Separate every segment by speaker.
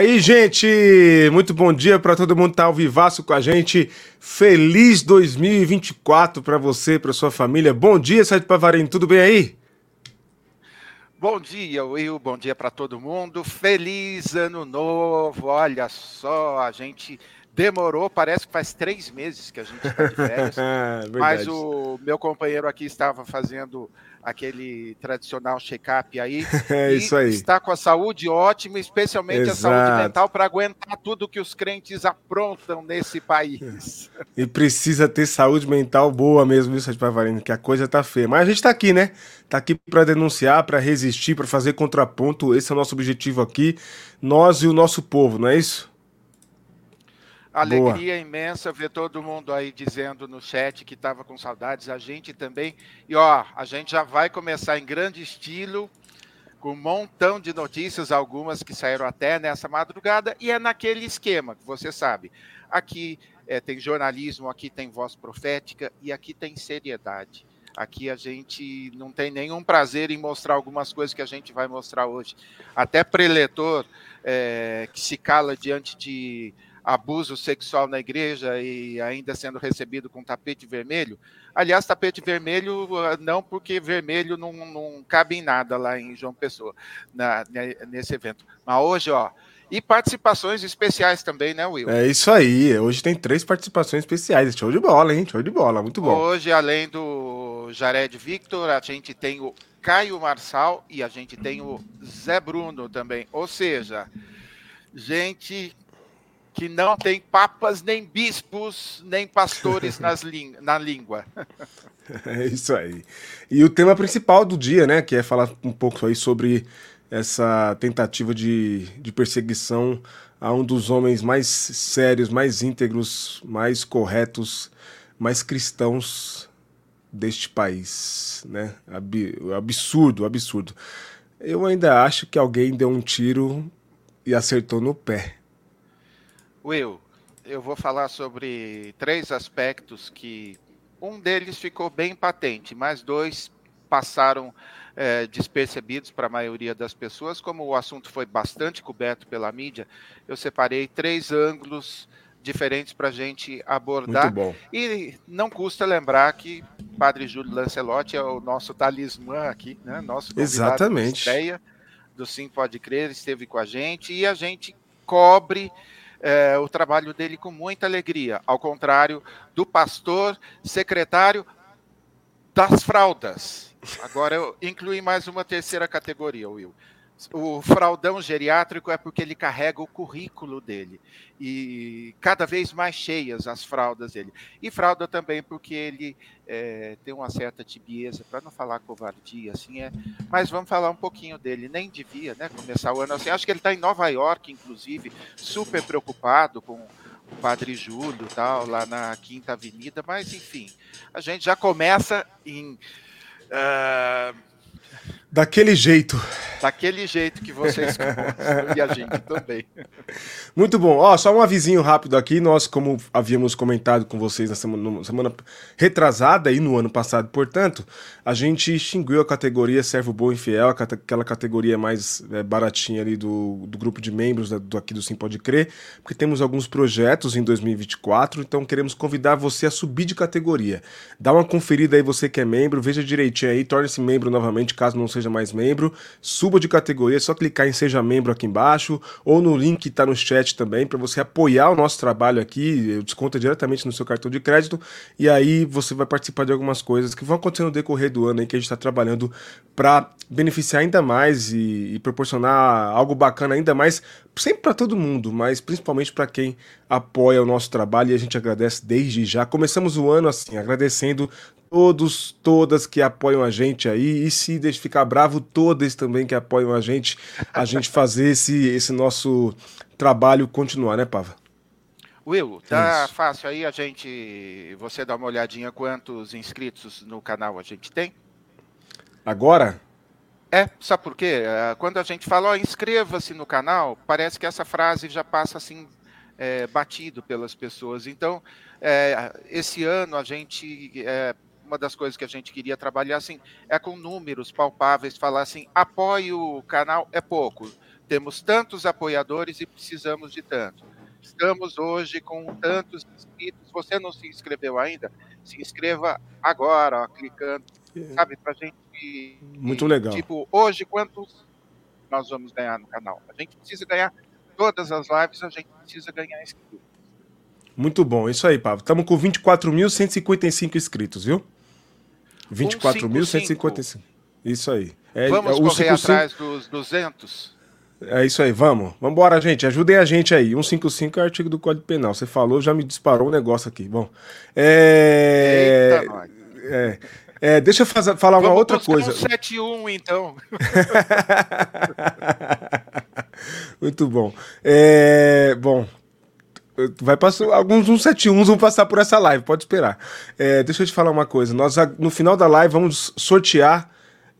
Speaker 1: Aí, gente, muito bom dia para todo mundo que tá ao vivaço com a gente. Feliz 2024 para você, para sua família. Bom dia, Sérgio Pavarino, tudo bem aí?
Speaker 2: Bom dia, Will. Bom dia para todo mundo. Feliz ano novo. Olha só, a gente demorou, parece que faz três meses que a gente está de férias. mas o meu companheiro aqui estava fazendo aquele tradicional check-up aí.
Speaker 1: É isso aí.
Speaker 2: Está com a saúde ótima, especialmente Exato. a saúde mental, para aguentar tudo que os crentes aprontam nesse país.
Speaker 1: E precisa ter saúde mental boa mesmo, isso, Pavarino, que a coisa tá feia. Mas a gente está aqui, né? Está aqui para denunciar, para resistir, para fazer contraponto. Esse é o nosso objetivo aqui. Nós e o nosso povo, não é isso?
Speaker 2: Alegria Boa. imensa ver todo mundo aí dizendo no chat que estava com saudades, a gente também. E ó, a gente já vai começar em grande estilo, com um montão de notícias, algumas que saíram até nessa madrugada, e é naquele esquema que você sabe. Aqui é, tem jornalismo, aqui tem voz profética e aqui tem seriedade. Aqui a gente não tem nenhum prazer em mostrar algumas coisas que a gente vai mostrar hoje. Até preletor é, que se cala diante de abuso sexual na igreja e ainda sendo recebido com tapete vermelho. Aliás, tapete vermelho ah, não, porque vermelho não, não cabe em nada lá em João Pessoa, na, nesse evento. Mas hoje, ó, e participações especiais também, né, Will?
Speaker 1: É isso aí. Hoje tem três participações especiais. Show de bola, hein? Show de bola. Muito bom.
Speaker 2: Hoje, além do Jared Victor, a gente tem o Caio Marçal e a gente tem o Zé Bruno também. Ou seja, gente que não tem papas, nem bispos, nem pastores nas na língua.
Speaker 1: É isso aí. E o tema principal do dia, né, que é falar um pouco aí sobre essa tentativa de, de perseguição a um dos homens mais sérios, mais íntegros, mais corretos, mais cristãos deste país, né? Absurdo, absurdo. Eu ainda acho que alguém deu um tiro e acertou no pé.
Speaker 2: Will, eu vou falar sobre três aspectos que um deles ficou bem patente, mas dois passaram é, despercebidos para a maioria das pessoas. Como o assunto foi bastante coberto pela mídia, eu separei três ângulos diferentes para a gente abordar. E não custa lembrar que Padre Júlio Lancelotti é o nosso talismã aqui, né? Nosso
Speaker 1: Exatamente.
Speaker 2: Ideia do Sim Pode Crer esteve com a gente e a gente cobre é, o trabalho dele com muita alegria, ao contrário do pastor secretário das fraldas. Agora eu incluí mais uma terceira categoria, Will. O fraldão geriátrico é porque ele carrega o currículo dele. E cada vez mais cheias as fraldas dele. E fralda também porque ele é, tem uma certa tibieza, para não falar covardia, assim é. Mas vamos falar um pouquinho dele. Nem devia né, começar o ano assim. Acho que ele está em Nova York, inclusive, super preocupado com o Padre Júlio tal, lá na Quinta Avenida. Mas, enfim, a gente já começa em. Uh,
Speaker 1: Daquele jeito.
Speaker 2: Daquele jeito que vocês gostam e a gente também.
Speaker 1: Muito bom. Ó, só um avisinho rápido aqui. Nós, como havíamos comentado com vocês na semana, semana retrasada e no ano passado, portanto, a gente extinguiu a categoria Servo Bom e Fiel, aquela categoria mais é, baratinha ali do, do grupo de membros da, do, aqui do Sim Pode Crer, porque temos alguns projetos em 2024, então queremos convidar você a subir de categoria. Dá uma conferida aí, você que é membro, veja direitinho aí, torne-se membro novamente, caso não seja mais membro, suba de categoria, é só clicar em Seja Membro aqui embaixo, ou no link que está no chat também, para você apoiar o nosso trabalho aqui, eu desconto diretamente no seu cartão de crédito, e aí você vai participar de algumas coisas que vão acontecer no decorrer do ano aí, que a gente está trabalhando para beneficiar ainda mais e, e proporcionar algo bacana ainda mais, sempre para todo mundo, mas principalmente para quem apoia o nosso trabalho e a gente agradece desde já. Começamos o ano assim, agradecendo todos, todas que apoiam a gente aí. E se deixa ficar bravo, todas também que apoiam a gente, a gente fazer esse, esse nosso trabalho continuar, né, Pava?
Speaker 2: Will, tá Isso. fácil aí a gente. Você dá uma olhadinha quantos inscritos no canal a gente tem?
Speaker 1: Agora?
Speaker 2: É, sabe por quê? É, quando a gente fala, ó, inscreva-se no canal, parece que essa frase já passa assim, é, batido pelas pessoas. Então, é, esse ano a gente é, uma das coisas que a gente queria trabalhar assim é com números palpáveis, falar assim, apoie o canal é pouco. Temos tantos apoiadores e precisamos de tanto. Estamos hoje com tantos inscritos. Você não se inscreveu ainda? Se inscreva agora, ó, clicando, sabe, pra gente.
Speaker 1: Muito legal.
Speaker 2: Tipo, hoje quantos nós vamos ganhar no canal? A gente precisa ganhar todas as lives, a gente precisa ganhar inscritos.
Speaker 1: Muito bom, isso aí, Pablo. Estamos com 24.155 inscritos, viu? 24.155. Isso aí.
Speaker 2: É, Vamos é, correr atrás dos 200?
Speaker 1: É isso aí, vamos. Vamos embora, gente. Ajudem a gente aí. 155 é o artigo do Código Penal. Você falou, já me disparou um negócio aqui. Bom. É. Eita, é, é, deixa eu fazer, falar Vamos uma outra coisa. Um
Speaker 2: 71, então.
Speaker 1: Muito bom. É, bom, Vai passar, alguns 171 vão passar por essa live, pode esperar. É, deixa eu te falar uma coisa. Nós, no final da live, vamos sortear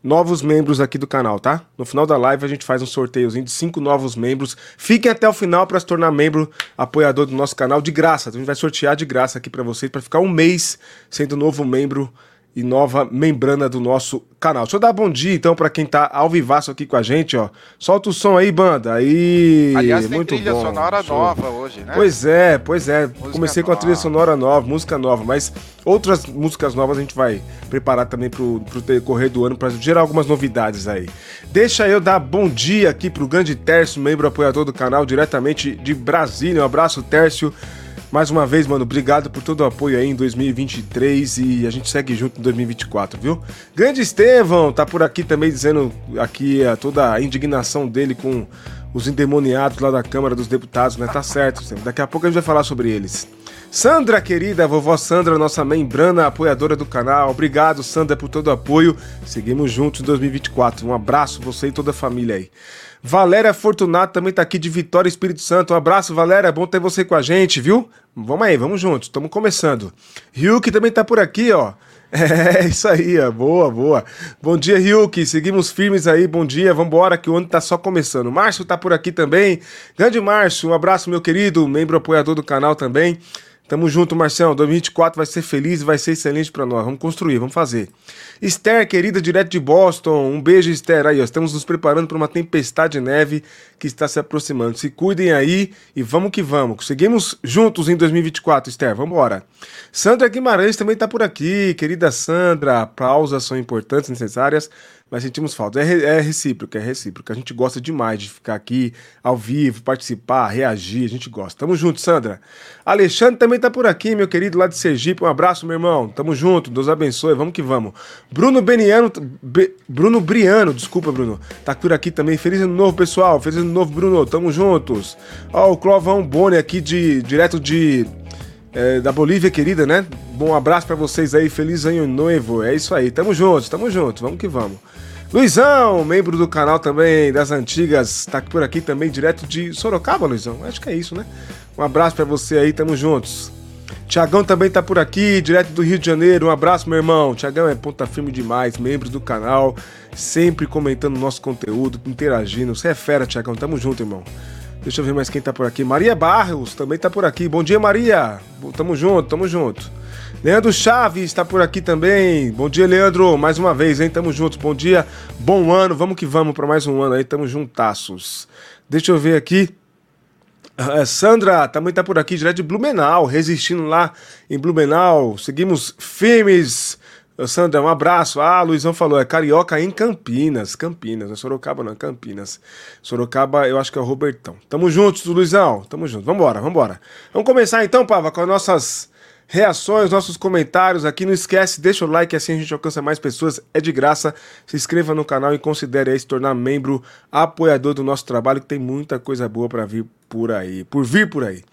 Speaker 1: novos membros aqui do canal, tá? No final da live a gente faz um sorteiozinho de cinco novos membros. Fiquem até o final para se tornar membro apoiador do nosso canal de graça. A gente vai sortear de graça aqui para vocês para ficar um mês sendo novo membro e nova membrana do nosso canal. Deixa eu dar bom dia então para quem tá ao vivaço aqui com a gente, ó. Solta o som aí, banda. Aí,
Speaker 2: Aliás, tem muito trilha bom. sonora Show. nova hoje, né?
Speaker 1: Pois é, pois é. Música Comecei com a trilha sonora nova, música nova, mas outras músicas novas a gente vai preparar também pro, pro decorrer do ano para gerar algumas novidades aí. Deixa eu dar bom dia aqui pro grande Tércio, membro apoiador do canal, diretamente de Brasília. Um abraço, Tércio. Mais uma vez, mano, obrigado por todo o apoio aí em 2023 e a gente segue junto em 2024, viu? Grande Estevão tá por aqui também dizendo aqui a, toda a indignação dele com os endemoniados lá da Câmara dos Deputados, né? Tá certo, daqui a pouco a gente vai falar sobre eles. Sandra, querida, vovó Sandra, nossa membrana apoiadora do canal. Obrigado, Sandra, por todo o apoio. Seguimos juntos em 2024. Um abraço, você e toda a família aí. Valéria Fortunato também tá aqui de Vitória Espírito Santo. Um abraço, Valéria. Bom ter você com a gente, viu? Vamos aí, vamos juntos. Estamos começando. Ryuki também tá por aqui, ó. É, isso aí, ó. boa, boa. Bom dia, Ryuki. Seguimos firmes aí, bom dia. Vambora, que o ano tá só começando. Márcio tá por aqui também. Grande Márcio, um abraço, meu querido, membro apoiador do canal também. Tamo junto, Marcelo. 2024 vai ser feliz e vai ser excelente para nós. Vamos construir, vamos fazer. Esther, querida, direto de Boston. Um beijo, Esther. Aí, ó, estamos nos preparando para uma tempestade de neve que está se aproximando. Se cuidem aí e vamos que vamos. Seguimos juntos em 2024, Esther. Vamos embora. Sandra Guimarães também está por aqui. Querida Sandra, pausas são importantes, necessárias mas sentimos falta. É, é recíproco, é recíproco. A gente gosta demais de ficar aqui ao vivo, participar, reagir, a gente gosta. Tamo junto, Sandra. Alexandre também tá por aqui, meu querido, lá de Sergipe. Um abraço, meu irmão. Tamo junto, Deus abençoe, vamos que vamos. Bruno Beniano, Be, Bruno Briano, desculpa, Bruno, tá por aqui também. Feliz ano novo, pessoal. Feliz ano novo, Bruno. Tamo juntos. Ó, o Clovão Boni aqui, de, direto de é, da Bolívia querida, né? Bom abraço para vocês aí, feliz ano novo. É isso aí, tamo juntos, tamo juntos, vamos que vamos. Luizão, membro do canal também das antigas, tá por aqui também, direto de Sorocaba, Luizão. Acho que é isso, né? Um abraço para você aí, tamo juntos. Tiagão também tá por aqui, direto do Rio de Janeiro. Um abraço, meu irmão. Tiagão é ponta firme demais, membro do canal, sempre comentando nosso conteúdo, interagindo. Você é fera, Tiagão. Tamo junto, irmão. Deixa eu ver mais quem tá por aqui. Maria Barros também tá por aqui. Bom dia, Maria. Tamo junto, tamo junto. Leandro Chaves está por aqui também. Bom dia, Leandro. Mais uma vez, hein? Tamo juntos. Bom dia, bom ano. Vamos que vamos para mais um ano aí. Tamo juntaços. Deixa eu ver aqui. Uh, Sandra também tá por aqui, direto de Blumenau, resistindo lá em Blumenau. Seguimos firmes Sandra, um abraço. Ah, Luizão falou, é carioca em Campinas. Campinas, não é Sorocaba, não, Campinas. Sorocaba, eu acho que é o Robertão. Tamo juntos, Luizão. Tamo juntos. Vambora, vambora. Vamos começar então, Pava, com as nossas reações, nossos comentários aqui. Não esquece, deixa o like, assim a gente alcança mais pessoas. É de graça. Se inscreva no canal e considere aí se tornar membro, apoiador do nosso trabalho, que tem muita coisa boa para vir por aí. Por vir por aí.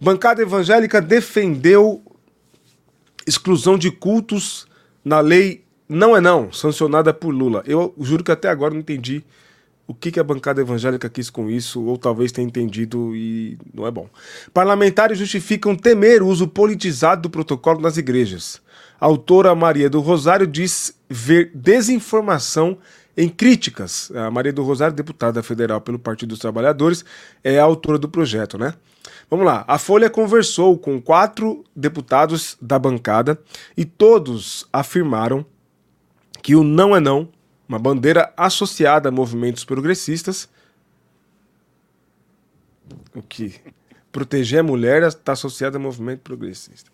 Speaker 1: Bancada evangélica defendeu exclusão de cultos na lei não é não, sancionada por Lula. Eu juro que até agora não entendi o que, a bancada evangélica quis com isso, ou talvez tenha entendido e não é bom. Parlamentares justificam temer o uso politizado do protocolo nas igrejas. A autora Maria do Rosário diz ver desinformação em críticas. A Maria do Rosário, deputada federal pelo Partido dos Trabalhadores, é a autora do projeto, né? Vamos lá. A Folha conversou com quatro deputados da bancada e todos afirmaram que o não é não, uma bandeira associada a movimentos progressistas, o que proteger a mulher está associado a movimento progressista.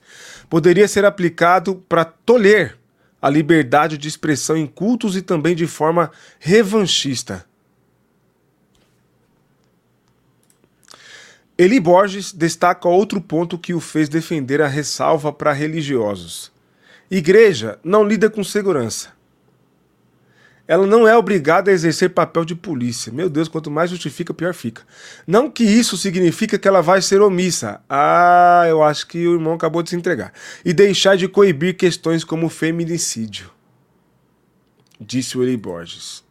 Speaker 1: Poderia ser aplicado para tolher a liberdade de expressão em cultos e também de forma revanchista. Eli Borges destaca outro ponto que o fez defender a ressalva para religiosos. Igreja não lida com segurança ela não é obrigada a exercer papel de polícia. Meu Deus, quanto mais justifica, pior fica. Não que isso significa que ela vai ser omissa. Ah, eu acho que o irmão acabou de se entregar. E deixar de coibir questões como feminicídio. Disse o Eli Borges.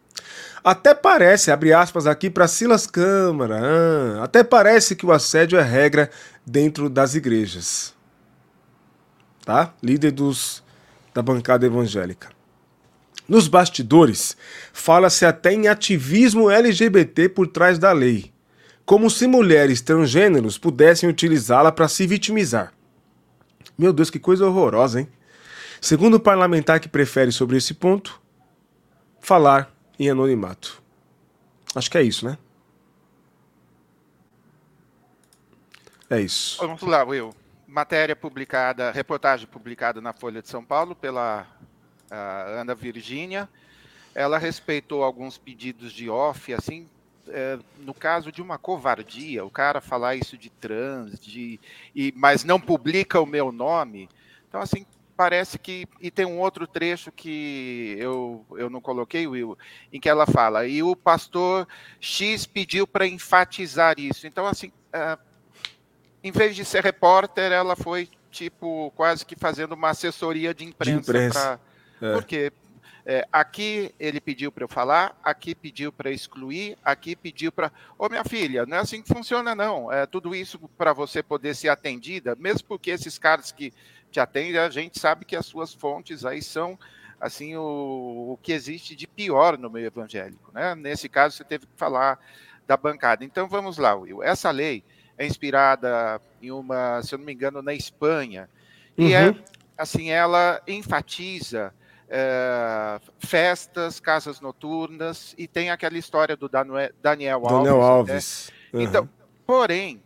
Speaker 1: Até parece, abre aspas aqui para Silas Câmara, ah, até parece que o assédio é regra dentro das igrejas. Tá? Líder dos, da bancada evangélica. Nos bastidores, fala-se até em ativismo LGBT por trás da lei, como se mulheres transgêneros pudessem utilizá-la para se vitimizar. Meu Deus, que coisa horrorosa, hein? Segundo o parlamentar que prefere sobre esse ponto, falar em anonimato. Acho que é isso, né? É isso.
Speaker 2: Vamos lá, Will. Matéria publicada, reportagem publicada na Folha de São Paulo pela a Ana Virgínia, ela respeitou alguns pedidos de off, assim, é, no caso de uma covardia, o cara falar isso de trans, de, e, mas não publica o meu nome. Então, assim, parece que. E tem um outro trecho que eu, eu não coloquei, Will, em que ela fala, e o pastor X pediu para enfatizar isso. Então, assim, é, em vez de ser repórter, ela foi, tipo, quase que fazendo uma assessoria de imprensa. De imprensa. Pra, é. Porque é, aqui ele pediu para eu falar, aqui pediu para excluir, aqui pediu para. Ô, minha filha, não é assim que funciona, não. É tudo isso para você poder ser atendida, mesmo porque esses caras que te atendem, a gente sabe que as suas fontes aí são assim o, o que existe de pior no meio evangélico. Né? Nesse caso, você teve que falar da bancada. Então vamos lá, Will. Essa lei é inspirada em uma, se eu não me engano, na Espanha. E é, uhum. assim, ela enfatiza é, festas, casas noturnas, e tem aquela história do Daniel, Daniel Alves. Daniel Alves. Né? Uhum. Então, porém,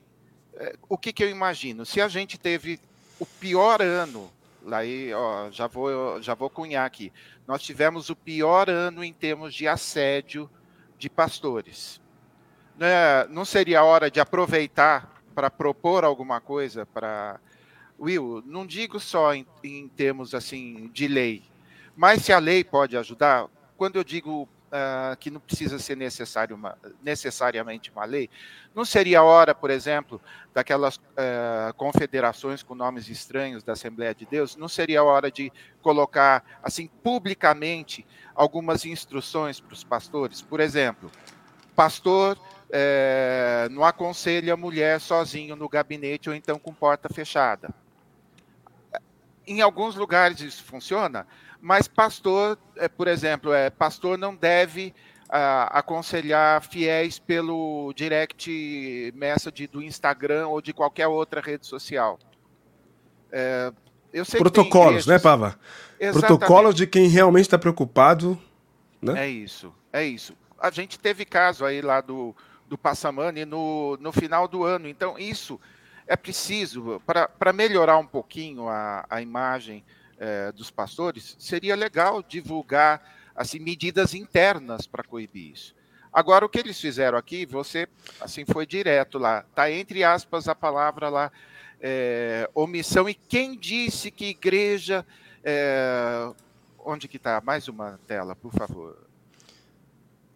Speaker 2: é, o que, que eu imagino? Se a gente teve o pior ano, aí, ó, já vou, já vou cunhar aqui, nós tivemos o pior ano em termos de assédio de pastores. Né? Não seria hora de aproveitar para propor alguma coisa para Will, não digo só em, em termos assim de lei, mas se a lei pode ajudar, quando eu digo uh, que não precisa ser necessário uma, necessariamente uma lei, não seria hora, por exemplo, daquelas uh, confederações com nomes estranhos da Assembleia de Deus, não seria hora de colocar assim publicamente algumas instruções para os pastores? Por exemplo, pastor é, não aconselha a mulher sozinho no gabinete ou então com porta fechada. Em alguns lugares isso funciona, mas pastor, é, por exemplo, é, pastor não deve ah, aconselhar fiéis pelo direct message do Instagram ou de qualquer outra rede social.
Speaker 1: É, Protocolos, né, Pava? Exatamente. Protocolos de quem realmente está preocupado. Né?
Speaker 2: É isso, é isso. A gente teve caso aí lá do, do Passamani no, no final do ano. Então, isso é preciso, para melhorar um pouquinho a, a imagem é, dos pastores, seria legal divulgar assim medidas internas para coibir isso. Agora, o que eles fizeram aqui, você assim foi direto lá, tá entre aspas a palavra lá é, omissão. E quem disse que igreja é, onde que está? Mais uma tela, por favor.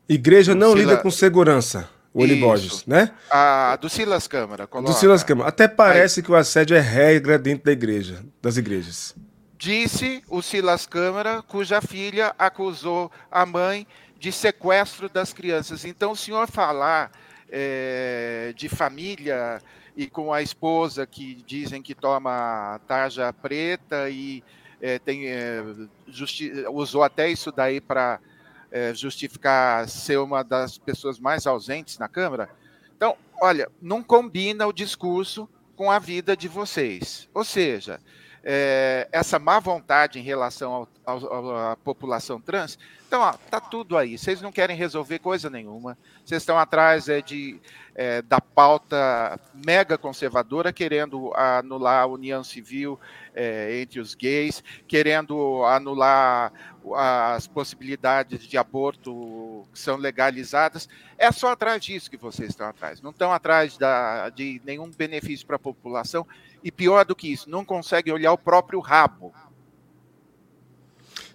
Speaker 1: Igreja não lida com segurança. O Borges, né?
Speaker 2: A, do Silas Câmara.
Speaker 1: Coloca. Do Silas Câmara. Até parece Aí. que o assédio é regra dentro da igreja, das igrejas.
Speaker 2: Disse o Silas Câmara, cuja filha acusou a mãe de sequestro das crianças. Então, o senhor falar é, de família e com a esposa que dizem que toma tarja preta e é, tem, é, usou até isso daí para é, justificar ser uma das pessoas mais ausentes na Câmara. Então, olha, não combina o discurso com a vida de vocês. Ou seja, é, essa má vontade em relação à população trans. Então, ó, tá tudo aí. Vocês não querem resolver coisa nenhuma. Vocês estão atrás é, de, é, da pauta mega conservadora, querendo anular a união civil é, entre os gays, querendo anular as possibilidades de aborto que são legalizadas. É só atrás disso que vocês estão atrás. Não estão atrás da, de nenhum benefício para a população e pior do que isso, não consegue olhar o próprio rabo.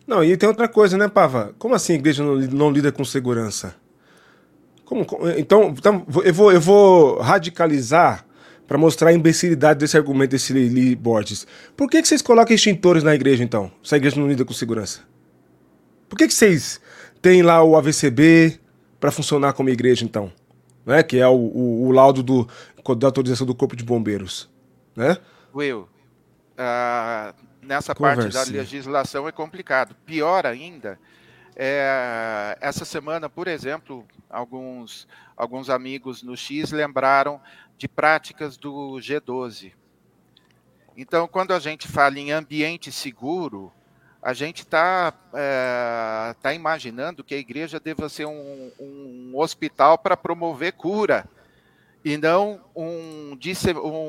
Speaker 1: Não, e tem outra coisa, né, Pava? Como assim a igreja não, não lida com segurança? Como, então, então, eu, vou, eu vou radicalizar para mostrar a imbecilidade desse argumento desse Lee Borges. Por que, que vocês colocam extintores na igreja, então, se a igreja não lida com segurança? Por que, que vocês têm lá o AVCB para funcionar como igreja, então? Né? Que é o, o, o laudo do, da autorização do Corpo de Bombeiros né?
Speaker 2: Will, uh, nessa parte da legislação é complicado. Pior ainda, é, essa semana, por exemplo, alguns, alguns amigos no X lembraram de práticas do G12. Então, quando a gente fala em ambiente seguro, a gente está é, tá imaginando que a igreja deva ser um, um hospital para promover cura e não um,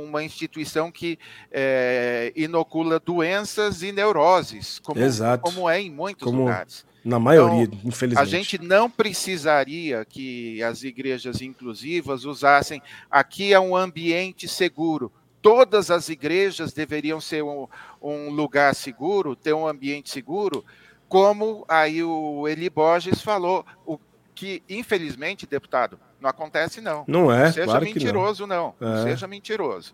Speaker 2: uma instituição que é, inocula doenças e neuroses, como, como é em muitos como lugares.
Speaker 1: Na maioria, então, infelizmente.
Speaker 2: A gente não precisaria que as igrejas inclusivas usassem aqui é um ambiente seguro. Todas as igrejas deveriam ser um, um lugar seguro, ter um ambiente seguro, como aí o Eli Borges falou, o que, infelizmente, deputado, não acontece, não.
Speaker 1: Não é,
Speaker 2: Seja
Speaker 1: claro
Speaker 2: mentiroso,
Speaker 1: não.
Speaker 2: não. É. Seja mentiroso.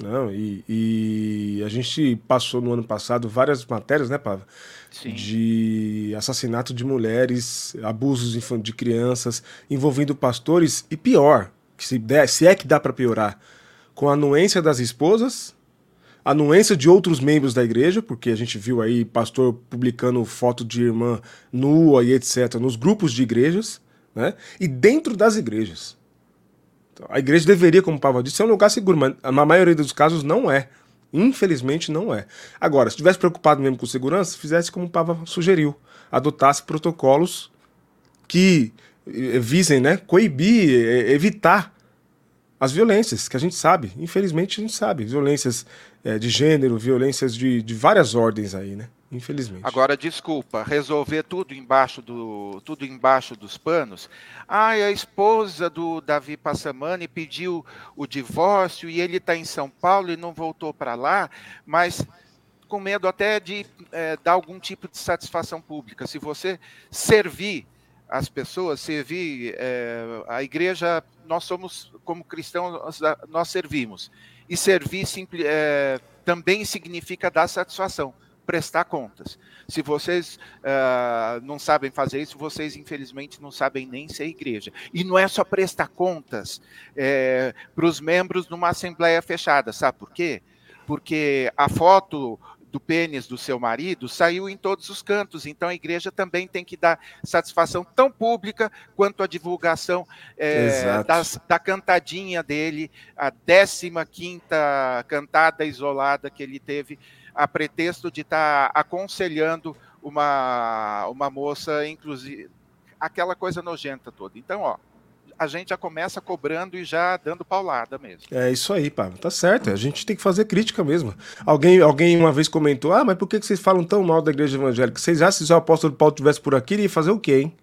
Speaker 1: Não, e, e, a gente passou no ano passado várias matérias, né, Pava? Sim. De assassinato de mulheres, abusos de crianças, envolvendo pastores, e pior, que se, der, se é que dá para piorar, com a anuência das esposas, a anuência de outros membros da igreja, porque a gente viu aí pastor publicando foto de irmã nua e etc. nos grupos de igrejas né? e dentro das igrejas. Então, a igreja deveria, como o disse, ser um lugar seguro, mas na maioria dos casos não é. Infelizmente não é. Agora, se estivesse preocupado mesmo com segurança, fizesse como o Pava sugeriu, adotasse protocolos que eh, visem né, coibir, eh, evitar as violências, que a gente sabe, infelizmente a gente sabe, violências é, de gênero, violências de, de várias ordens aí, né? Infelizmente.
Speaker 2: Agora, desculpa, resolver tudo embaixo, do, tudo embaixo dos panos. Ah, a esposa do Davi Passamani pediu o divórcio e ele está em São Paulo e não voltou para lá, mas com medo até de é, dar algum tipo de satisfação pública. Se você servir as pessoas, servir é, a igreja, nós somos, como cristãos, nós servimos. E servir é, também significa dar satisfação prestar contas. Se vocês uh, não sabem fazer isso, vocês infelizmente não sabem nem ser igreja. E não é só prestar contas é, para os membros numa assembleia fechada, sabe por quê? Porque a foto do pênis do seu marido saiu em todos os cantos. Então a igreja também tem que dar satisfação tão pública quanto a divulgação é, das, da cantadinha dele, a 15 quinta cantada isolada que ele teve a pretexto de estar tá aconselhando uma, uma moça, inclusive, aquela coisa nojenta toda. Então, ó, a gente já começa cobrando e já dando paulada mesmo.
Speaker 1: É isso aí, Pablo. Tá certo. A gente tem que fazer crítica mesmo. Alguém, alguém uma vez comentou: ah, mas por que vocês falam tão mal da igreja evangélica? Vocês acham que se o apóstolo Paulo estivesse por aqui, ele ia fazer o quê, hein?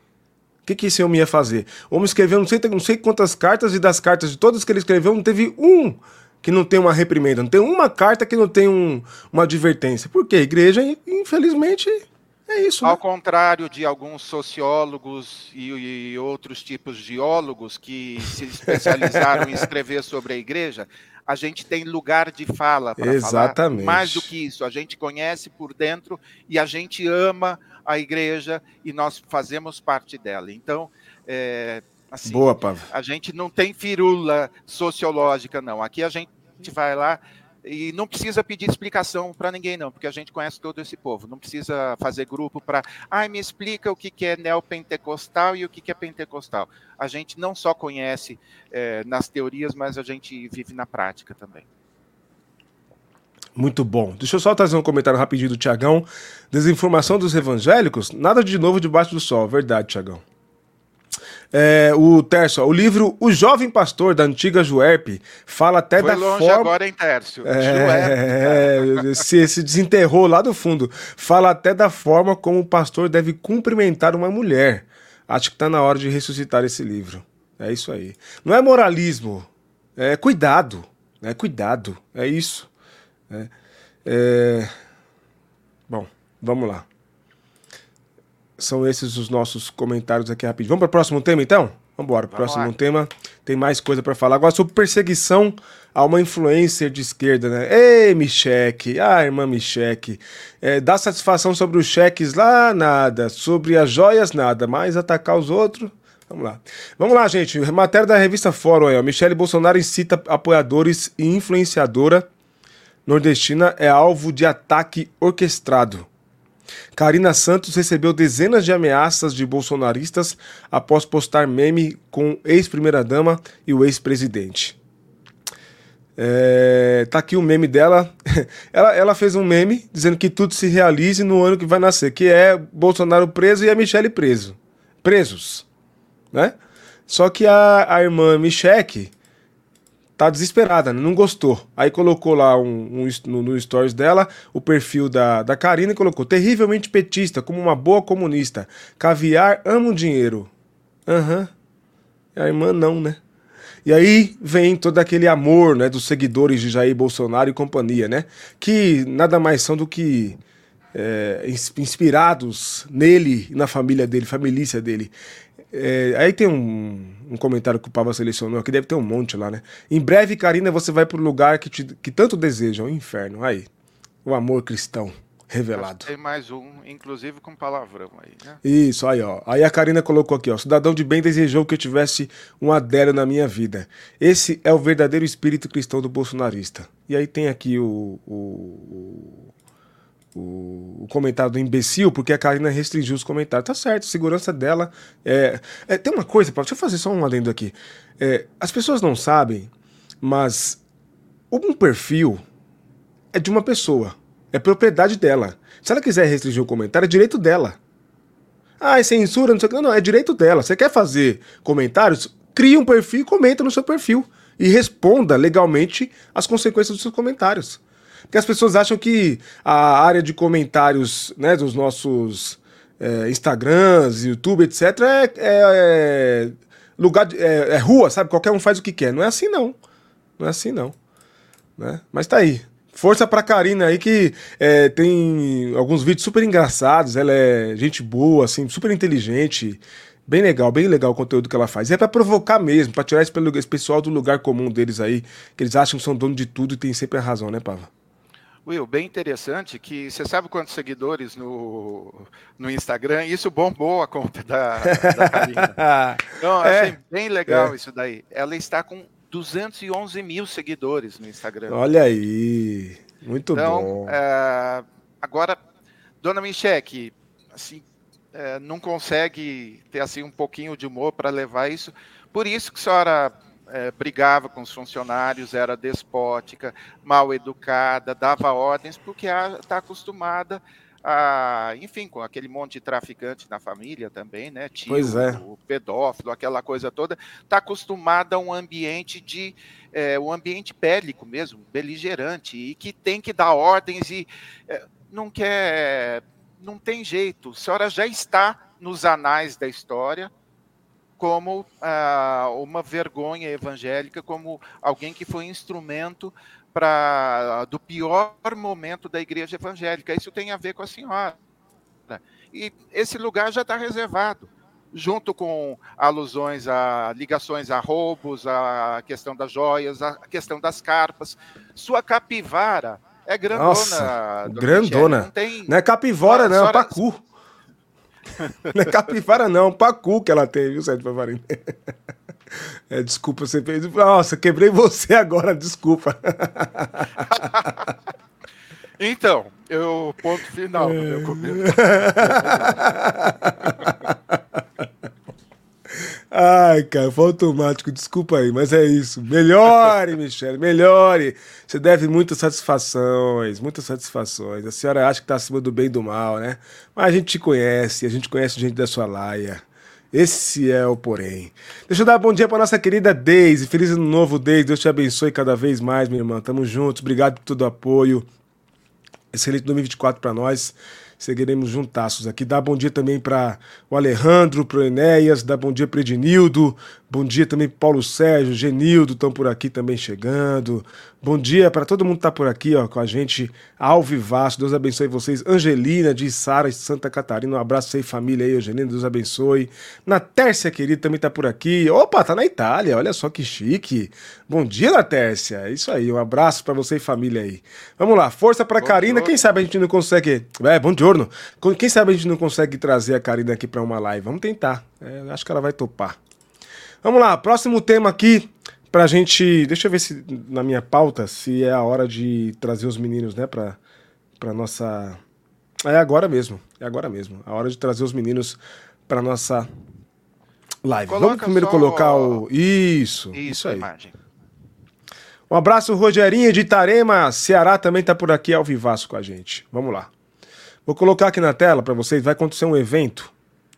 Speaker 1: O que, que esse homem ia fazer? O homem escreveu não sei, não sei quantas cartas, e das cartas de todas que ele escreveu, não teve um que não tem uma reprimenda, não tem uma carta que não tem um, uma advertência. Porque a igreja, infelizmente, é isso.
Speaker 2: Né? Ao contrário de alguns sociólogos e, e outros tipos de geólogos que se especializaram em escrever sobre a igreja, a gente tem lugar de fala para falar. Mais do que isso, a gente conhece por dentro e a gente ama a igreja e nós fazemos parte dela. Então, é, assim,
Speaker 1: Boa, Pava.
Speaker 2: a gente não tem firula sociológica, não. Aqui a gente gente vai lá E não precisa pedir explicação para ninguém, não, porque a gente conhece todo esse povo. Não precisa fazer grupo para. Ai, ah, me explica o que, é neopentecostal e o que, que é pentecostal. A gente não só conhece é, nas teorias, mas a gente vive na prática também.
Speaker 1: Muito bom. Deixa eu só trazer um comentário rapidinho do Tiagão. Desinformação dos evangélicos? Nada de novo debaixo do sol. Verdade, Tiagão. É, o Tércio, o livro O Jovem Pastor, da antiga Juerp, fala até Foi da longe forma...
Speaker 2: agora, hein, Tércio?
Speaker 1: É, é, se, se desenterrou lá do fundo. Fala até da forma como o pastor deve cumprimentar uma mulher. Acho que está na hora de ressuscitar esse livro. É isso aí. Não é moralismo, é cuidado. É cuidado, é isso. É, é... Bom, vamos lá. São esses os nossos comentários aqui rapidinho. Vamos para o próximo tema, então? Vamos embora. Próximo lá. tema. Tem mais coisa para falar. Agora sobre perseguição a uma influencer de esquerda, né? Ei, Micheque. Ah, irmã Micheque. É, dá satisfação sobre os cheques lá, nada. Sobre as joias, nada. Mas atacar os outros. Vamos lá. Vamos lá, gente. Matéria da revista Fórum aí, ó. Michele Bolsonaro incita apoiadores e influenciadora nordestina é alvo de ataque orquestrado. Karina Santos recebeu dezenas de ameaças de bolsonaristas após postar meme com ex-primeira-dama e o ex-presidente. É, tá aqui o meme dela. ela, ela fez um meme dizendo que tudo se realize no ano que vai nascer, que é Bolsonaro preso e a Michelle preso. Presos. Né? Só que a, a irmã Michelle tá desesperada, né? não gostou. Aí colocou lá um, um no, no, stories dela o perfil da, da Karina e colocou: terrivelmente petista, como uma boa comunista. Caviar ama o dinheiro. Aham. Uhum. A irmã não, né? E aí vem todo aquele amor né, dos seguidores de Jair Bolsonaro e companhia, né? Que nada mais são do que é, inspirados nele e na família dele, família dele. É, aí tem um, um, comentário que o Pava selecionou aqui, deve ter um monte lá, né? Em breve, Karina, você vai pro lugar que, te, que tanto deseja, o inferno. Aí, o amor cristão revelado.
Speaker 2: Tem mais um, inclusive com palavrão aí, né?
Speaker 1: Isso, aí, ó. Aí a Karina colocou aqui, ó. Cidadão de bem desejou que eu tivesse um adélio na minha vida. Esse é o verdadeiro espírito cristão do bolsonarista. E aí tem aqui o, o, o, comentário do imbecil, porque a Karina restringiu os comentários. Tá certo, segurança dela. É, é tem uma coisa, deixa eu fazer só um adendo aqui. É, as pessoas não sabem, mas um perfil é de uma pessoa, é propriedade dela. Se ela quiser restringir o comentário, é direito dela. Ah, é censura, não sei o que. Não, não, é direito dela. Você quer fazer comentários? Cria um perfil e comenta no seu perfil. E responda legalmente as consequências dos seus comentários. Porque as pessoas acham que a área de comentários né, dos nossos é, Instagrams, YouTube, etc., é, é, é lugar de, é, é, rua, sabe? Qualquer um faz o que quer. Não é assim, não. Não é assim, não. Né? Mas tá aí. Força pra Karina aí, que é, tem alguns vídeos super engraçados. Ela é gente boa, assim, super inteligente. Bem legal, bem legal o conteúdo que ela faz. É para provocar mesmo, para tirar esse pessoal do lugar comum deles aí, que eles acham que são dono de tudo e tem sempre a razão, né, Pava?
Speaker 2: Will, bem interessante que você sabe quantos seguidores no, no Instagram? Isso bombou a conta da, da Karina. Então, é, achei bem legal é. isso daí. Ela está com 211 mil seguidores no Instagram.
Speaker 1: Olha aí, muito
Speaker 2: então,
Speaker 1: bom.
Speaker 2: É, agora, Dona Micheque, assim, é, não consegue ter assim um pouquinho de humor para levar isso. Por isso que a senhora é, brigava com os funcionários, era despótica, mal educada, dava ordens, porque está acostumada a, enfim, com aquele monte de traficante na família também, né? Tio,
Speaker 1: pois é.
Speaker 2: o pedófilo, aquela coisa toda, está acostumada a um ambiente de é, um ambiente bélico mesmo, beligerante, e que tem que dar ordens e é, não quer, não tem jeito. A senhora já está nos anais da história como ah, uma vergonha evangélica, como alguém que foi instrumento para do pior momento da igreja evangélica. Isso tem a ver com a senhora. E esse lugar já está reservado, junto com alusões a ligações a roubos, a questão das joias, a questão das carpas. Sua capivara é grandona.
Speaker 1: Nossa, grandona. Não, tem... não é capivara, não, é pacu. Não é capivara, não, pacu que ela tem, viu, Sérgio Pavarino? É, desculpa, você fez. Nossa, quebrei você agora, desculpa.
Speaker 2: Então, eu ponto final do meu comentário.
Speaker 1: Ai, cara, foi automático, desculpa aí, mas é isso. Melhore, Michele, melhore. Você deve muitas satisfações, muitas satisfações. A senhora acha que tá acima do bem e do mal, né? Mas a gente te conhece, a gente conhece gente da sua laia. Esse é o porém. Deixa eu dar bom dia para nossa querida Deise. Feliz ano novo, Deise. Deus te abençoe cada vez mais, minha irmã. Tamo juntos. Obrigado por todo o apoio. Excelente 2024 para nós seguiremos juntaços aqui. Dá bom dia também para o Alejandro, para o Enéas, dá bom dia para Ednildo, bom dia também Paulo Sérgio, Genildo estão por aqui também chegando. Bom dia para todo mundo que está por aqui ó, com a gente, ao vivaço. Deus abençoe vocês. Angelina de Sara, de Santa Catarina, um abraço aí, família aí, Angelina, Deus abençoe. Na Tércia, querida, também está por aqui. Opa, tá na Itália, olha só que chique. Bom dia, Natércia. É isso aí, um abraço para você e família aí. Vamos lá, força para Karina. Quem sabe a gente não consegue. É, bom giorno. Quem sabe a gente não consegue trazer a Karina aqui para uma live. Vamos tentar. É, acho que ela vai topar. Vamos lá, próximo tema aqui pra gente. Deixa eu ver se na minha pauta se é a hora de trazer os meninos, né, pra, pra nossa. É agora mesmo, é agora mesmo. A hora de trazer os meninos pra nossa live. Coloca Vamos primeiro colocar o. Isso, isso, isso aí. Imagem. Um abraço, Rogerinho de Itarema, Ceará também está por aqui ao vivaço com a gente. Vamos lá. Vou colocar aqui na tela para vocês, vai acontecer um evento.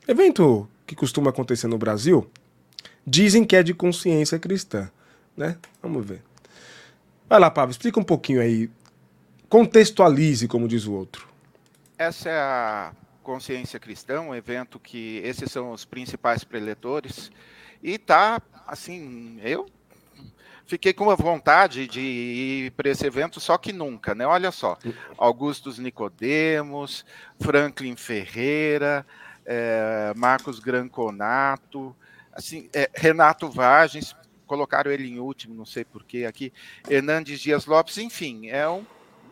Speaker 1: Evento que costuma acontecer no Brasil. Dizem que é de consciência cristã, né? Vamos ver. Vai lá, Pablo, explica um pouquinho aí. Contextualize, como diz o outro.
Speaker 2: Essa é a Consciência Cristã, um evento que esses são os principais preletores. E tá, assim, eu fiquei com a vontade de ir para esse evento, só que nunca, né? Olha só, Augustus Nicodemos, Franklin Ferreira, é, Marcos Granconato, assim, é, Renato Vagens, colocaram ele em último, não sei porquê aqui, Hernandes Dias Lopes, enfim, é um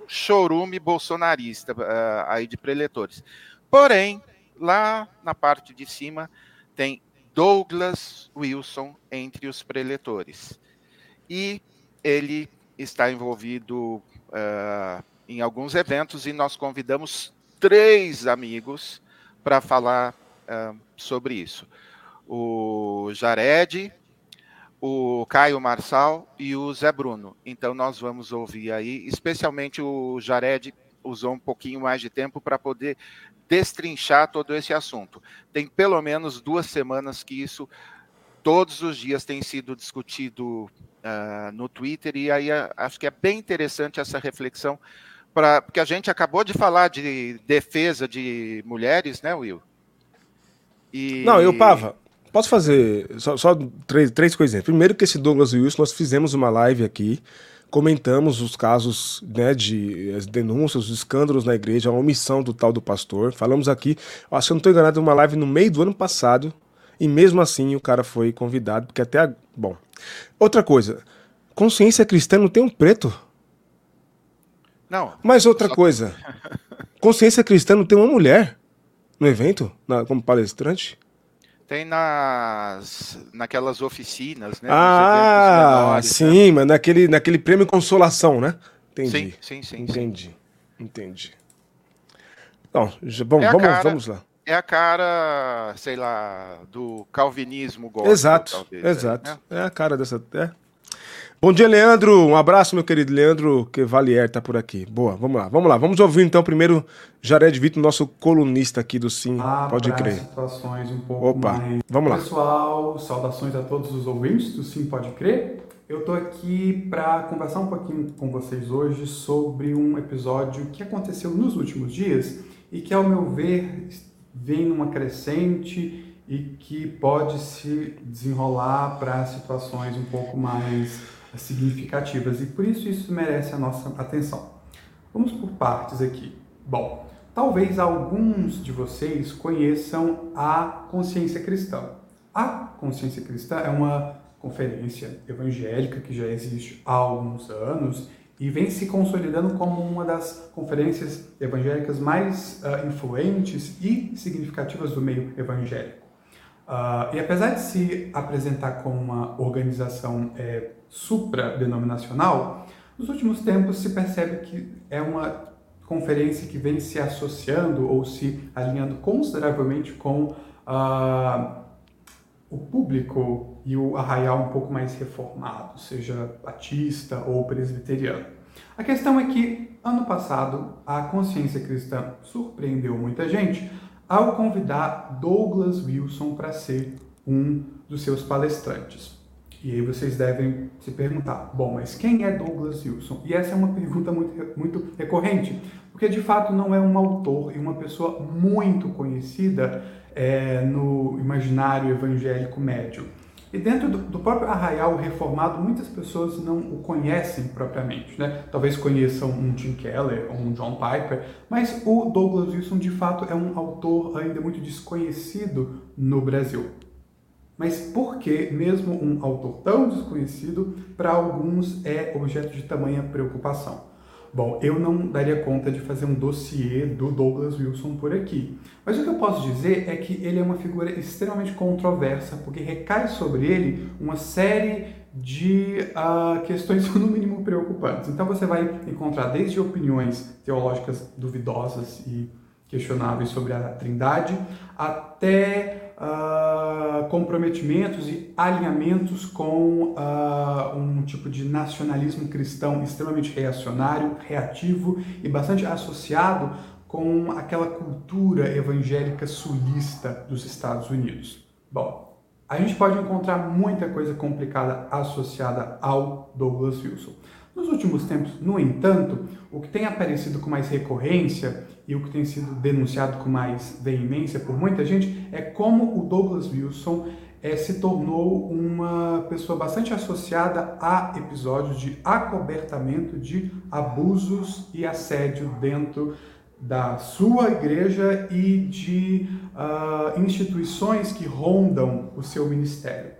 Speaker 2: chorume bolsonarista uh, aí de preletores. Porém, lá na parte de cima tem Douglas Wilson entre os preletores e ele está envolvido uh, em alguns eventos e nós convidamos três amigos para falar uh, sobre isso. O Jared, o Caio Marçal e o Zé Bruno. Então nós vamos ouvir aí, especialmente o Jared usou um pouquinho mais de tempo para poder destrinchar todo esse assunto. Tem pelo menos duas semanas que isso todos os dias tem sido discutido uh, no Twitter, e aí uh, acho que é bem interessante essa reflexão, pra, porque a gente acabou de falar de defesa de mulheres, né, Will?
Speaker 1: E... Não, eu, Pava, posso fazer só, só três, três coisinhas. Primeiro que esse Douglas Wilson, nós fizemos uma live aqui, comentamos os casos né, de as denúncias, os escândalos na igreja, a omissão do tal do pastor. Falamos aqui, acho que eu não estou enganado, uma live no meio do ano passado, e mesmo assim o cara foi convidado, porque até. A... Bom. Outra coisa. Consciência cristã não tem um preto.
Speaker 2: Não.
Speaker 1: Mas outra só... coisa. Consciência cristã não tem uma mulher no evento, na, como palestrante?
Speaker 2: Tem nas naquelas oficinas, né?
Speaker 1: Ah, menores, sim, né? mas naquele, naquele prêmio consolação, né?
Speaker 2: Entendi. Sim, sim, sim.
Speaker 1: Entendi. Sim. Entendi. Bom, já, bom é vamos, cara, vamos lá
Speaker 2: é a cara, sei lá, do calvinismo
Speaker 1: gótico. Exato, talvez, exato. Aí, né? É a cara dessa. É. Bom dia, Leandro. Um abraço, meu querido Leandro Quevalier tá por aqui. Boa, vamos lá, vamos lá. Vamos ouvir então primeiro Jared Vitor, nosso colunista aqui do Sim, ah, pode crer.
Speaker 3: situações um pouco
Speaker 1: Opa,
Speaker 3: mais...
Speaker 1: vamos lá.
Speaker 3: Pessoal, saudações a todos os ouvintes do Sim, pode crer. Eu tô aqui para conversar um pouquinho com vocês hoje sobre um episódio que aconteceu nos últimos dias e que, ao meu ver, vem numa crescente e que pode se desenrolar para situações um pouco mais significativas e por isso isso merece a nossa atenção. Vamos por partes aqui. Bom, talvez alguns de vocês conheçam a Consciência Cristã. A Consciência Cristã é uma conferência evangélica que já existe há alguns anos e vem se consolidando como uma das conferências evangélicas mais uh, influentes e significativas do meio evangélico. Uh, e apesar de se apresentar como uma organização é, supradenominacional, nos últimos tempos se percebe que é uma conferência que vem se associando ou se alinhando consideravelmente com uh, o público e o arraial um pouco mais reformado, seja batista ou presbiteriano. A questão é que, ano passado, a consciência cristã surpreendeu muita gente ao convidar Douglas Wilson para ser um dos seus palestrantes. E aí vocês devem se perguntar, bom, mas quem é Douglas Wilson? E essa é uma pergunta muito, muito recorrente, porque de fato não é um autor e uma pessoa muito conhecida é, no imaginário evangélico médio. E dentro do, do, próprio arraial reformado, muitas pessoas não o conhecem propriamente. Né? Talvez conheçam um Tim Keller ou um John Piper, mas o Douglas Wilson, de fato, é um autor ainda muito desconhecido no Brasil. Mas por que mesmo um autor tão desconhecido, para alguns é objeto de tamanha preocupação? Bom, eu não daria conta de fazer um dossiê do Douglas Wilson por aqui. Mas o que eu posso dizer é que ele é uma figura extremamente controversa, porque recai sobre ele uma série de uh, questões, no mínimo, preocupantes. Então você vai encontrar desde opiniões teológicas duvidosas e questionáveis sobre a Trindade, até uh, comprometimentos e alinhamentos com uh, um tipo de nacionalismo cristão extremamente reacionário, reativo e bastante associado com aquela cultura evangélica sulista dos Estados Unidos. Bom, a gente pode encontrar muita coisa complicada associada ao Douglas Wilson. Nos últimos tempos, no entanto, o que tem aparecido com mais recorrência e o que tem sido denunciado com mais veemência por muita gente é como o Douglas Wilson é, se tornou uma pessoa bastante associada a episódios de acobertamento de abusos e assédio dentro da sua igreja e de uh, instituições que rondam o seu ministério.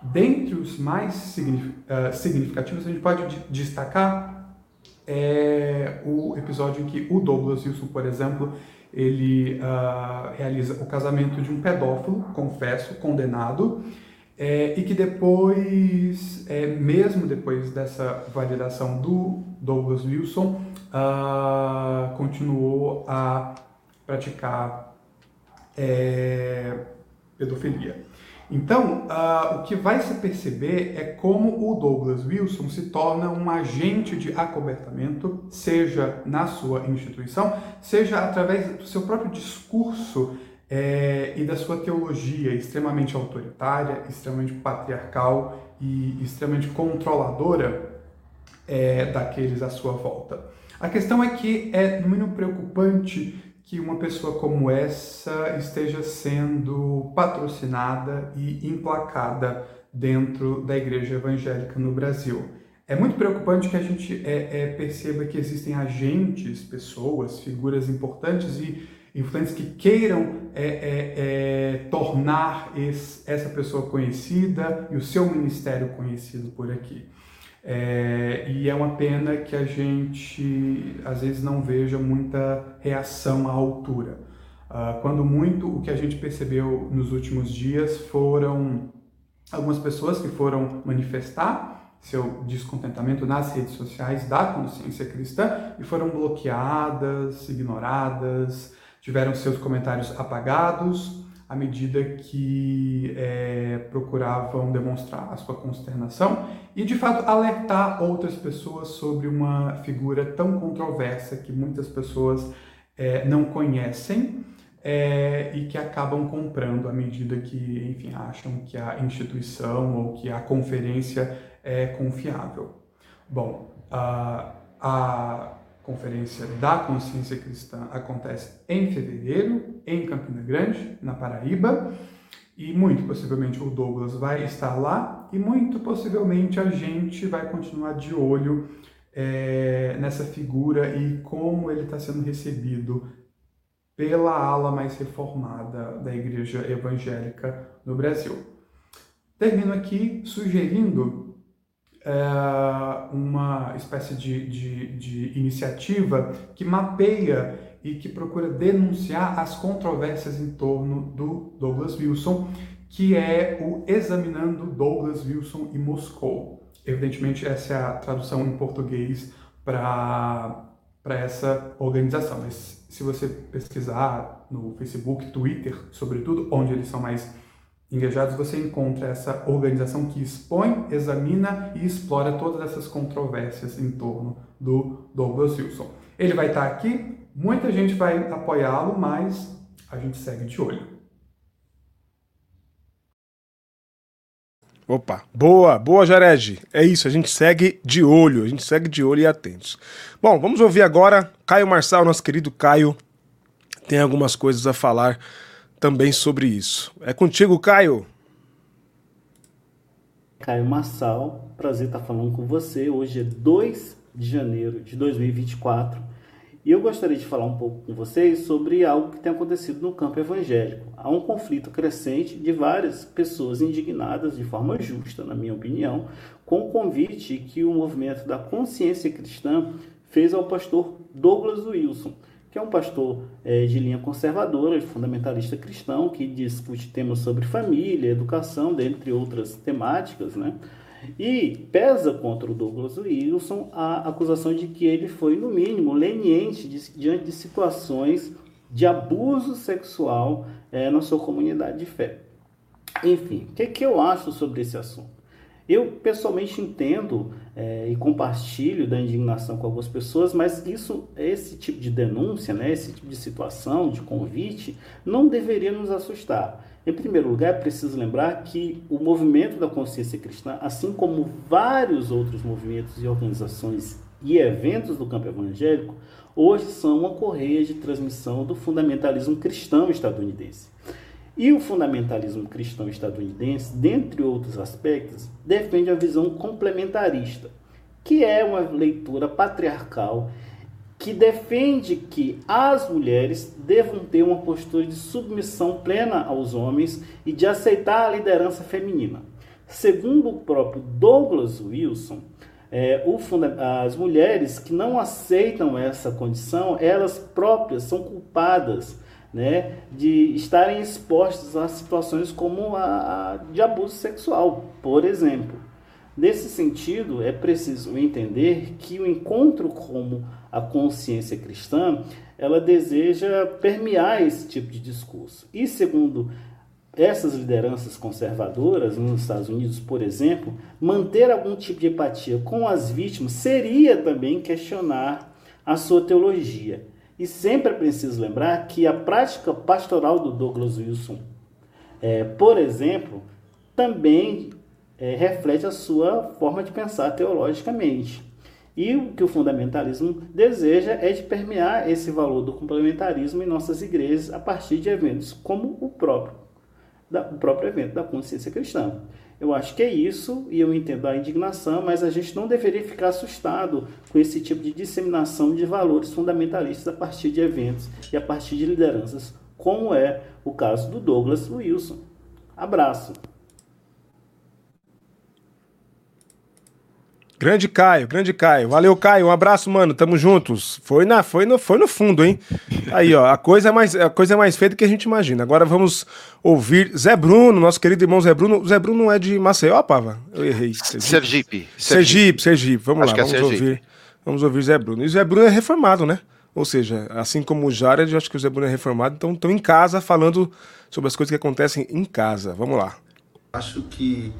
Speaker 3: Dentre os mais ah, significativos, a gente pode destacar é o episódio em que o Douglas Wilson, por exemplo, ele uh, realiza o casamento de um pedófilo, confesso, condenado, é, e que depois, é, mesmo depois dessa validação do Douglas Wilson, uh, continuou a praticar é, pedofilia. Então, uh, o que vai se perceber é como o Douglas Wilson se torna um agente de acobertamento, seja na sua instituição, seja através do seu próprio discurso é, e da sua teologia extremamente autoritária, extremamente patriarcal e extremamente controladora é, daqueles à sua volta. A questão é que é, mínimo, preocupante que uma pessoa como essa esteja sendo patrocinada e emplacada dentro da igreja evangélica no Brasil. É muito preocupante que a gente é, é, perceba que existem agentes, pessoas, figuras importantes e influentes que queiram é, é, é tornar esse, essa pessoa conhecida e o seu ministério conhecido por aqui. É, e é uma pena que a gente às vezes não veja muita reação à altura. Uh, quando muito o que a gente percebeu nos últimos dias foram algumas pessoas que foram manifestar seu descontentamento nas redes sociais da consciência cristã e foram bloqueadas, ignoradas, tiveram seus comentários apagados à medida que é, procuravam demonstrar a sua consternação e, de fato, alertar outras pessoas sobre uma figura tão controversa que muitas pessoas é, não conhecem é, e que acabam comprando à medida que, enfim, acham que a instituição ou que a conferência é confiável. Bom, a, a Conferência da Consciência Cristã acontece em fevereiro, em Campina Grande, na Paraíba, e muito possivelmente o Douglas vai estar lá, e muito possivelmente a gente vai continuar de olho é, nessa figura e como ele está sendo recebido pela ala mais reformada da Igreja Evangélica no Brasil. Termino aqui sugerindo é, uma espécie de, de, de iniciativa que mapeia e que procura denunciar as controvérsias em torno do Douglas Wilson, que é o Examinando Douglas Wilson e Moscou. Evidentemente, essa é a tradução em português para essa organização. Mas se você pesquisar no Facebook, Twitter, sobretudo, onde eles são mais engajados, você encontra essa organização que expõe, examina e explora todas essas controvérsias em torno do Douglas Wilson. Ele vai estar aqui, muita gente vai apoiá-lo, mas a gente segue de olho.
Speaker 1: Opa, boa, boa Jared. É isso, a gente segue de olho, a gente segue de olho e atentos. Bom, vamos ouvir agora Caio Marçal, nosso querido Caio, tem algumas coisas a falar também sobre isso. É contigo, Caio.
Speaker 4: Caio Marçal, prazer estar falando com você. Hoje é 2 de janeiro de 2024 e eu gostaria de falar um pouco com vocês sobre algo que tem acontecido no campo evangélico. Há um conflito crescente de várias pessoas indignadas, de forma justa, na minha opinião, com o convite que o movimento da consciência cristã fez ao pastor Douglas Wilson, que é um pastor é, de linha conservadora, fundamentalista cristão, que discute temas sobre família, educação, dentre outras temáticas, né? E pesa contra o Douglas Wilson a acusação de que ele foi, no mínimo, leniente diante de situações de abuso sexual é, na sua comunidade de fé. Enfim, o que, que eu acho sobre esse assunto? Eu pessoalmente entendo é, e compartilho da indignação com algumas pessoas, mas isso, esse tipo de denúncia, né, esse tipo de situação, de convite, não deveria nos assustar. Em primeiro lugar, é preciso lembrar que o movimento da consciência cristã, assim como vários outros movimentos e organizações e eventos do campo evangélico, hoje são uma correia de transmissão do fundamentalismo cristão estadunidense. E o fundamentalismo cristão estadunidense, dentre outros aspectos, defende a visão complementarista, que é uma leitura patriarcal que defende que as mulheres devam ter uma postura de submissão plena aos homens e de aceitar a liderança feminina. Segundo o próprio Douglas Wilson, é, as mulheres que não aceitam essa condição, elas próprias são culpadas né, de estarem expostas a situações como a, a de abuso sexual, por exemplo. Nesse sentido, é preciso entender que o encontro como a consciência cristã, ela deseja permear esse tipo de discurso. E segundo essas lideranças conservadoras nos Estados Unidos, por exemplo, manter algum tipo de empatia com as vítimas seria também questionar a sua teologia. E sempre é preciso lembrar que a prática pastoral do Douglas Wilson, é, por exemplo, também é, reflete a sua forma de pensar teologicamente. E o que o fundamentalismo deseja é de permear esse valor do complementarismo em nossas igrejas a partir de eventos como o próprio, da, o próprio evento da consciência cristã. Eu acho que é isso e eu entendo a indignação, mas a gente não deveria ficar assustado com esse tipo de disseminação de valores fundamentalistas a partir de eventos e a partir de lideranças, como é o caso do Douglas Wilson. Abraço!
Speaker 1: Grande Caio, grande Caio. Valeu, Caio. Um abraço, mano. Tamo juntos. Foi na, foi no, foi no fundo, hein? Aí, ó, a coisa é mais, a coisa é mais feita do que a gente imagina. Agora vamos ouvir Zé Bruno, nosso querido irmão Zé Bruno. Zé Bruno é de Maceió, Pava? Eu errei.
Speaker 2: Sergipe.
Speaker 1: Sergipe, Sergipe. Sergipe. Vamos Acho lá, é vamos Sergipe. ouvir. Vamos ouvir Zé Bruno. E Zé Bruno é reformado, né? Ou seja, assim como o Jared, eu acho que o Zé Bruno é reformado, então estão em casa falando sobre as coisas que acontecem em casa. Vamos lá.
Speaker 5: Acho que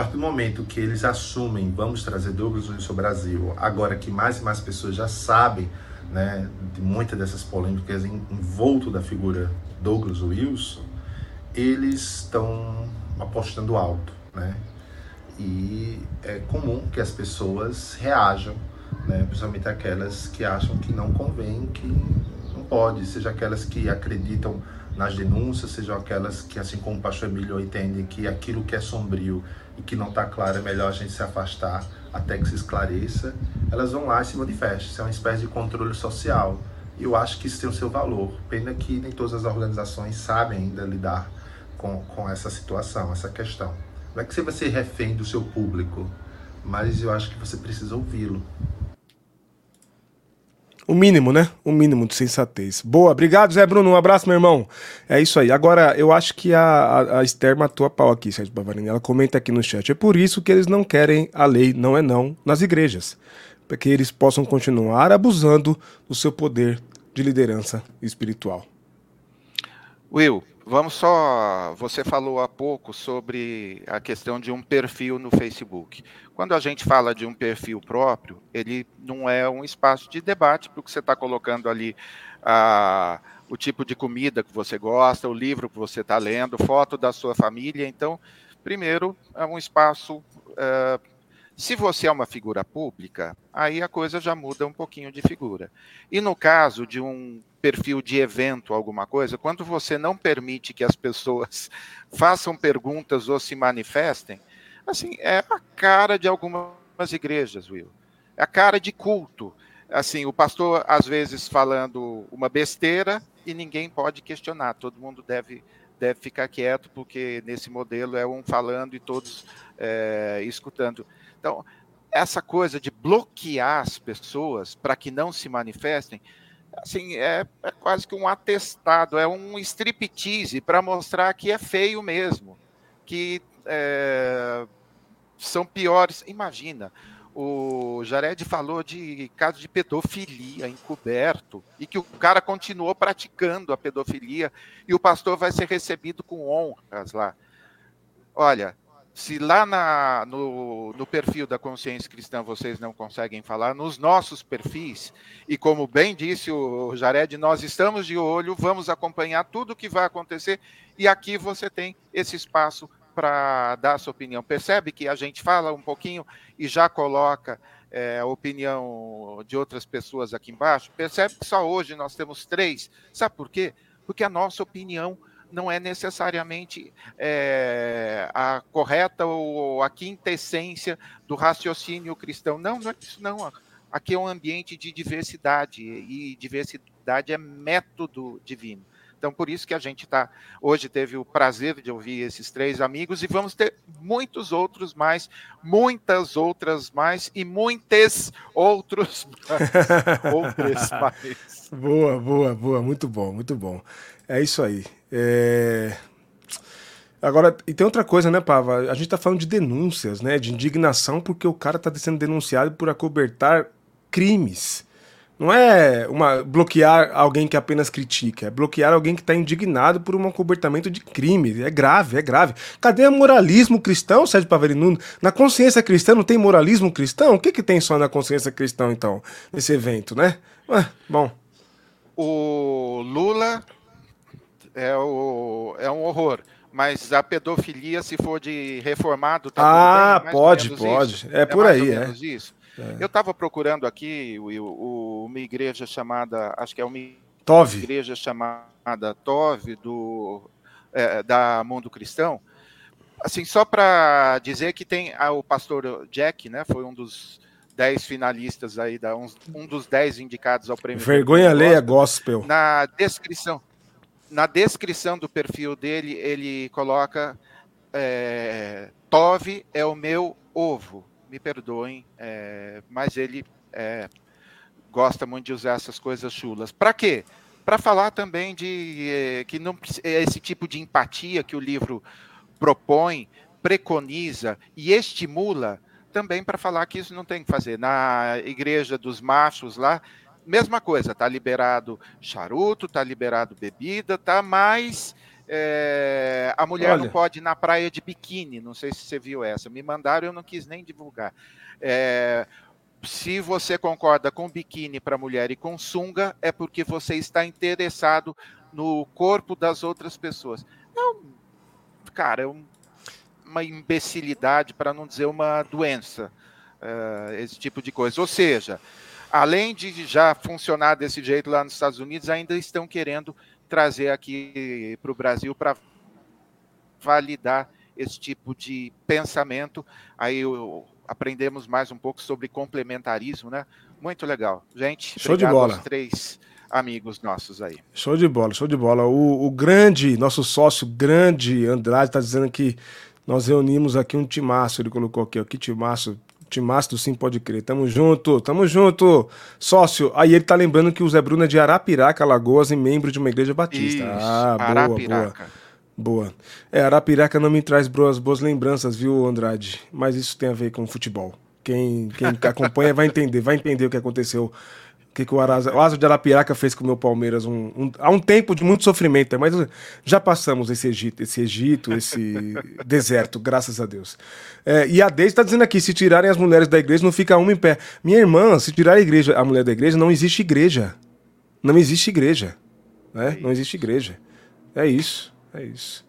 Speaker 5: partir do momento que eles assumem, vamos trazer Douglas Wilson ao Brasil, agora que mais e mais pessoas já sabem né, de muitas dessas polêmicas em, em da figura Douglas Wilson, eles estão apostando alto, né? E é comum que as pessoas reajam, né? principalmente aquelas que acham que não convém, que não pode, seja aquelas que acreditam nas denúncias, sejam aquelas que, assim como o pastor Emílio entende que aquilo que é sombrio que não está claro é melhor a gente se afastar até que se esclareça, elas vão lá e se manifestam. Isso é uma espécie de controle social. E eu acho que isso tem o seu valor. Pena que nem todas as organizações sabem ainda lidar com, com essa situação, essa questão. Não é que você vai ser refém do seu público, mas eu acho que você precisa ouvi-lo.
Speaker 1: O mínimo, né? O mínimo de sensatez. Boa, obrigado, Zé Bruno. Um abraço, meu irmão. É isso aí. Agora, eu acho que a, a, a Esther matou a pau aqui, Sérgio Bavarini. Ela comenta aqui no chat. É por isso que eles não querem a lei não é não nas igrejas. Para que eles possam continuar abusando do seu poder de liderança espiritual.
Speaker 2: Will, vamos só. Você falou há pouco sobre a questão de um perfil no Facebook. Quando a gente fala de um perfil próprio, ele não é um espaço de debate, porque você está colocando ali o tipo de comida que você gosta, o livro que você está lendo, foto da sua família. Então, primeiro, é um espaço. Uh, se você é uma figura pública, aí a coisa já muda um pouquinho de figura. E no caso de um perfil de evento, alguma coisa, quando você não permite que as pessoas façam perguntas ou se manifestem, assim, é a cara de algumas igrejas, Will. É a cara de culto. Assim, o pastor, às vezes, falando uma besteira e ninguém pode questionar, todo mundo deve, deve ficar quieto, porque nesse modelo é um falando e todos é, escutando. Então, essa coisa de bloquear as pessoas para que não se manifestem, assim, é, é, quase que um atestado, é um striptease para mostrar que é feio mesmo, que é, são piores. Imagina, o Jared falou de caso de pedofilia encoberto e que o cara continuou praticando a pedofilia e o pastor vai ser recebido com honras lá. Olha, se lá na, no, no, perfil da consciência cristã vocês não conseguem falar, nos nossos perfis, e como bem disse o Jared, nós estamos de olho, vamos acompanhar tudo o que vai acontecer, e aqui você tem esse espaço para dar sua opinião. Percebe que a gente fala um pouquinho e já coloca é, a opinião de outras pessoas aqui embaixo? Percebe que só hoje nós temos três. Sabe por quê? Porque a nossa opinião não é necessariamente é, a correta ou a quinta essência do raciocínio cristão. Não, não é isso não. Aqui é um ambiente de diversidade e diversidade é método divino. Então, por isso que a gente está. Hoje teve o prazer de ouvir esses três amigos e vamos ter muitos outros mais, muitas outras mais e muitos outros mais. outros
Speaker 1: mais. Boa, boa, boa. Muito bom, muito bom. É isso aí. É... Agora, e tem outra coisa, né, Pava? A gente tá falando de denúncias, né? De indignação porque o cara tá sendo denunciado por acobertar crimes. Não é uma bloquear alguém que apenas critica, é bloquear alguém que está indignado por um cobertamento de crime. É grave, é grave. Cadê o moralismo cristão, Sérgio Pavelino? Na consciência cristã não tem moralismo cristão? O que, que tem só na consciência cristã, então, nesse evento, né? Ué, bom.
Speaker 2: O Lula é, o, é um horror. Mas a pedofilia, se for de reformado,
Speaker 1: tá Ah, bem, pode, pode. É, é por aí, é.
Speaker 2: Isso. É. Eu estava procurando aqui o, uma igreja chamada, acho que é uma
Speaker 1: Tove.
Speaker 2: igreja chamada Tove do é, da Mundo Cristão. Assim, só para dizer que tem ah, o pastor Jack, né? Foi um dos dez finalistas aí, da, um, um dos dez indicados ao prêmio.
Speaker 1: Vergonha alheia gospel.
Speaker 2: Na descrição, na descrição do perfil dele, ele coloca é, Tove é o meu ovo. Me perdoem, é, mas ele é, gosta muito de usar essas coisas chulas. Para quê? Para falar também de é, que não é esse tipo de empatia que o livro propõe, preconiza e estimula, também para falar que isso não tem que fazer. Na igreja dos machos lá, mesma coisa, tá liberado charuto, tá liberado bebida, tá, mas é, a mulher Olha. não pode ir na praia de biquíni, não sei se você viu essa, me mandaram, eu não quis nem divulgar. É, se você concorda com biquíni para mulher e com sunga, é porque você está interessado no corpo das outras pessoas. É um, cara, é um, uma imbecilidade, para não dizer uma doença, uh, esse tipo de coisa. Ou seja, além de já funcionar desse jeito lá nos Estados Unidos, ainda estão querendo trazer aqui para o Brasil para validar esse tipo de pensamento. Aí eu, aprendemos mais um pouco sobre complementarismo, né? Muito legal. Gente,
Speaker 1: show de bola.
Speaker 2: três amigos nossos aí.
Speaker 1: Show de bola, show de bola. O, o grande, nosso sócio grande, Andrade, está dizendo que nós reunimos aqui um timaço, ele colocou aqui, ó, que timaço, Timaço do Sim Pode Crer. Tamo junto, tamo junto. Sócio, aí ele tá lembrando que o Zé Bruno é de Arapiraca, Alagoas, e membro de uma igreja batista.
Speaker 2: Isso,
Speaker 1: ah, boa,
Speaker 2: Arapiraca.
Speaker 1: boa. Boa. É, Arapiraca não me traz boas, boas lembranças, viu, Andrade? Mas isso tem a ver com futebol. Quem, quem acompanha vai entender, vai entender o que aconteceu. Que, que o, Asa de Arapiraca fez com o meu Palmeiras um, um- há um tempo de muito sofrimento, mas já passamos esse Egito, esse, Egito, esse deserto, graças a Deus. É, e a Deise está dizendo aqui: se tirarem as mulheres da igreja, não fica uma em pé. Minha irmã, se tirar a igreja, a mulher da igreja, não existe igreja. Não existe igreja. Né? Não existe igreja. É isso, é isso.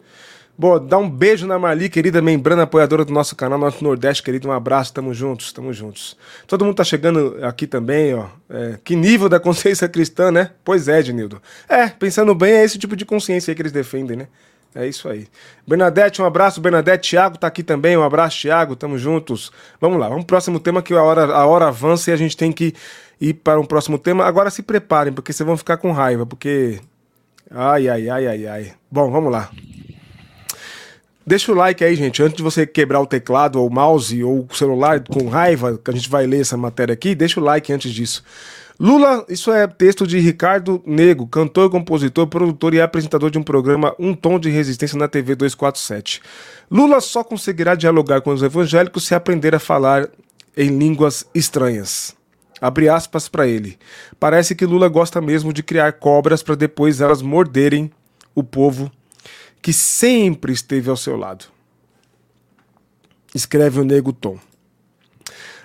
Speaker 1: Bom, dá um beijo na Marli, querida membrana apoiadora do nosso canal, nosso Nordeste, querido. Um abraço, tamo juntos, tamo juntos. Todo mundo tá chegando aqui também, ó. É, que nível da consciência cristã, né? Pois é, Ednildo. É, pensando bem, é esse tipo de consciência aí que eles defendem, né? É isso aí. Bernadette, um abraço. Bernadette, Thiago tá aqui também. Um abraço, Thiago. Tamo juntos. Vamos lá, vamos pro próximo tema que a hora, a hora avança e a gente tem que ir para um próximo tema. Agora se preparem, porque vocês vão ficar com raiva, porque. Ai, ai, ai, ai, ai. Bom, vamos lá. Deixa o like aí, gente. Antes de você quebrar o teclado, ou o mouse, ou o celular com raiva, que a gente vai ler essa matéria aqui, deixa o like antes disso. Lula, isso é texto de Ricardo Nego, cantor, compositor, produtor e apresentador de um programa Um Tom de Resistência na TV 247. Lula só conseguirá dialogar com os evangélicos se aprender a falar em línguas estranhas. Abre aspas para ele. Parece que Lula gosta mesmo de criar cobras para depois elas morderem o povo que sempre esteve ao seu lado. Escreve o Nego Tom.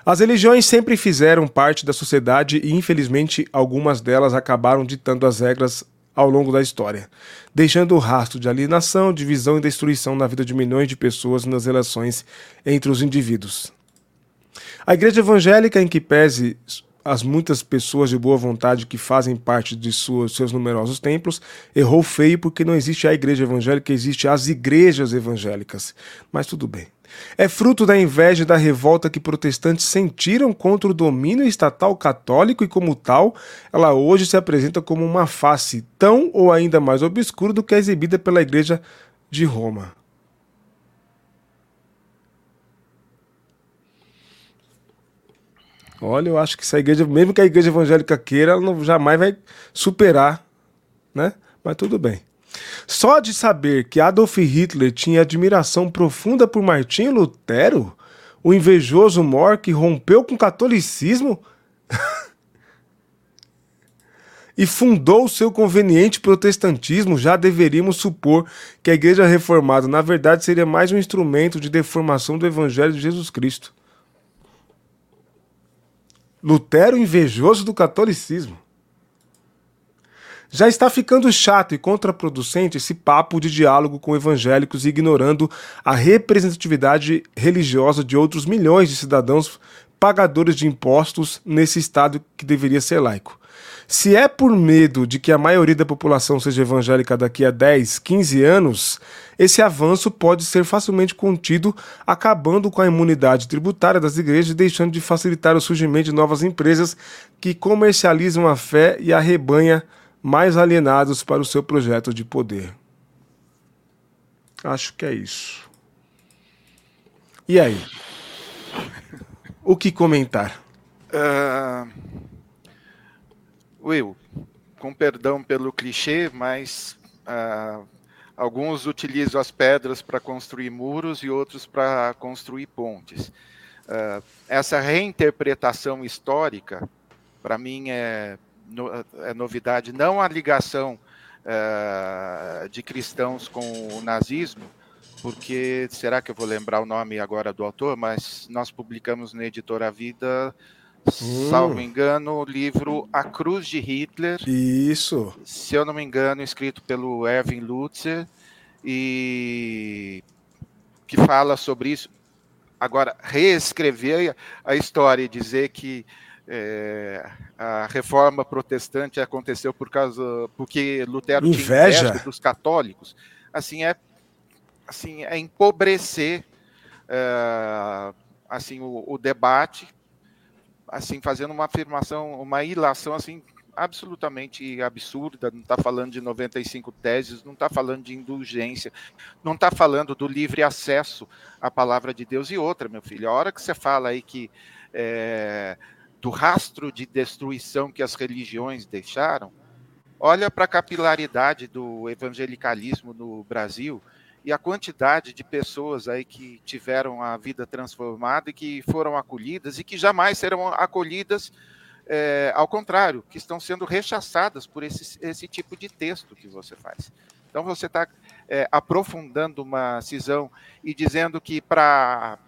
Speaker 1: As religiões sempre fizeram parte da sociedade e, infelizmente, algumas delas acabaram ditando as regras ao longo da história, deixando o rastro de alienação, divisão e destruição na vida de milhões de pessoas e nas relações entre os indivíduos. A igreja evangélica, em que pese as muitas pessoas de boa vontade que fazem parte de suas, seus numerosos templos, errou feio porque não existe a igreja evangélica, existe as igrejas evangélicas. Mas tudo bem. É fruto da inveja e da revolta que protestantes sentiram contra o domínio estatal católico e, como tal, ela hoje se apresenta como uma face tão ou ainda mais obscura do que a exibida pela igreja de Roma. Olha, eu acho que essa igreja, mesmo que a igreja evangélica queira, ela não, jamais vai superar, né? Mas tudo bem. Só de saber que Adolf Hitler tinha admiração profunda por Martinho Lutero, o invejoso Mor que rompeu com o catolicismo e fundou o seu conveniente protestantismo, já deveríamos supor que a igreja reformada, na verdade, seria mais um instrumento de deformação do evangelho de Jesus Cristo. Lutero invejoso do catolicismo. Já está ficando chato e contraproducente esse papo de diálogo com evangélicos ignorando a representatividade religiosa de outros milhões de cidadãos pagadores de impostos nesse estado que deveria ser laico. Se é por medo de que a maioria da população seja evangélica daqui a 10, 15 anos, esse avanço pode ser facilmente contido, acabando com a imunidade tributária das igrejas e deixando de facilitar o surgimento de novas empresas que comercializam a fé e a rebanha mais alienados para o seu projeto de poder. Acho que é isso. E aí? O que comentar?
Speaker 2: Ah, Will, com perdão pelo clichê, mas ah, alguns utilizam as pedras para construir muros e outros para construir pontes. Ah, essa reinterpretação histórica, para mim, é, no- é novidade. Não a ligação ah, de cristãos com o nazismo, porque será que eu vou lembrar o nome agora do autor? Mas nós publicamos na editora Vida, salvo engano, o livro A Cruz de Hitler,
Speaker 1: Isso.
Speaker 2: se eu não me engano, escrito pelo Erwin Lutzer, e que fala sobre isso. Agora, reescrever a história e dizer que é, a reforma protestante aconteceu por causa porque Lutero
Speaker 1: Inveja.
Speaker 2: tinha inveja dos católicos, assim é assim é empobrecer é, assim o, o debate, assim fazendo uma afirmação, uma ilação assim absolutamente absurda, não está falando de 95 teses, não está falando de indulgência, não está falando do livre acesso à palavra de Deus e outra, meu filho. A hora que você fala aí que é, do rastro de destruição que as religiões deixaram, olha para a capilaridade do evangelicalismo no Brasil e a quantidade de pessoas aí que tiveram a vida transformada e que foram acolhidas e que jamais serão acolhidas é, ao contrário, que estão sendo rechaçadas por esse, esse tipo de texto que você faz. Então você está é, aprofundando uma cisão e dizendo que para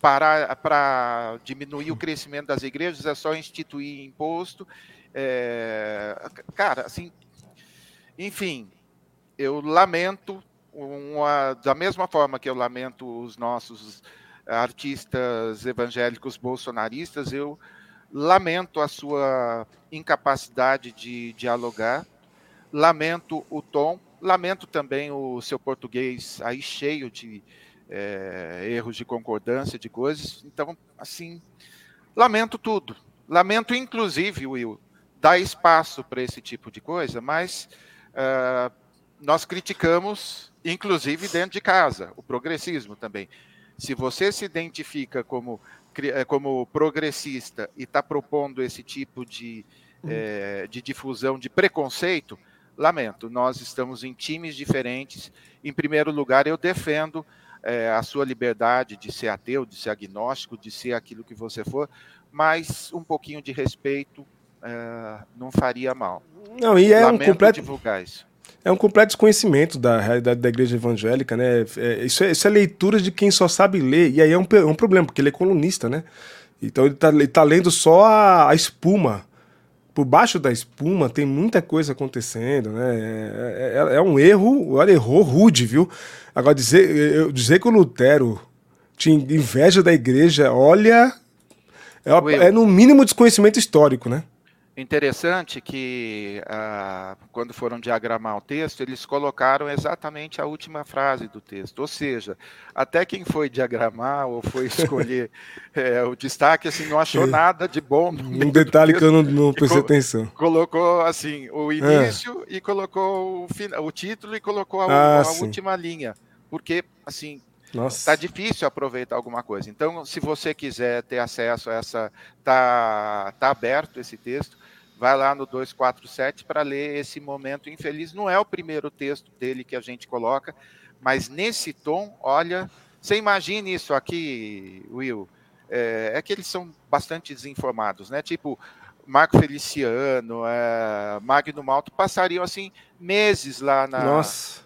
Speaker 2: para diminuir o crescimento das igrejas é só instituir imposto. É, cara, assim, enfim, eu lamento uma, da mesma forma que eu lamento os nossos artistas evangélicos bolsonaristas, eu lamento a sua incapacidade de dialogar, lamento o tom, lamento também o seu português aí cheio de é, erros de concordância, de coisas. Então, assim, lamento tudo. Lamento, inclusive, Will, dar espaço para esse tipo de coisa, mas uh, nós criticamos, inclusive dentro de casa, o progressismo também. Se você se identifica como é, como progressista e está propondo esse tipo de, é, de difusão de preconceito, lamento, nós estamos em times diferentes. Em primeiro lugar, eu defendo é, a sua liberdade de ser ateu, de ser agnóstico, de ser aquilo que você for, mas um pouquinho de respeito é, não faria mal.
Speaker 1: Não, e é lamento um completo divulgar isso é um completo desconhecimento da realidade da igreja evangélica, né? É, isso, é, isso é leitura de quem só sabe ler, e aí é um, é um problema, porque ele é colunista, né? Então ele está tá lendo só a, a, espuma. Por baixo da espuma tem muita coisa acontecendo, né? É, é, é um erro, olha, errou rude, viu? Agora, dizer, dizer que o Lutero tinha inveja da igreja, olha, é, é no mínimo desconhecimento histórico, né?
Speaker 2: Interessante que ah, quando foram diagramar o texto, eles colocaram exatamente a última frase do texto. Ou seja, até quem foi diagramar ou foi escolher é, o destaque, assim, não achou nada de bom.
Speaker 1: Um detalhe que eu não, não prestei atenção.
Speaker 2: Colocou assim o é. início e colocou o, o, título e colocou a, ah, a última linha. Porque, assim, Está difícil aproveitar alguma coisa. Então, se você quiser ter acesso a essa, tá, tá aberto esse texto vai lá no 247 para ler esse momento infeliz. Não é o primeiro texto dele que a gente coloca, mas nesse tom, olha, você imagine isso aqui, Will, é, é que eles são bastante desinformados, né? Tipo, Marco Feliciano, é, Magno Malto passariam assim meses lá na,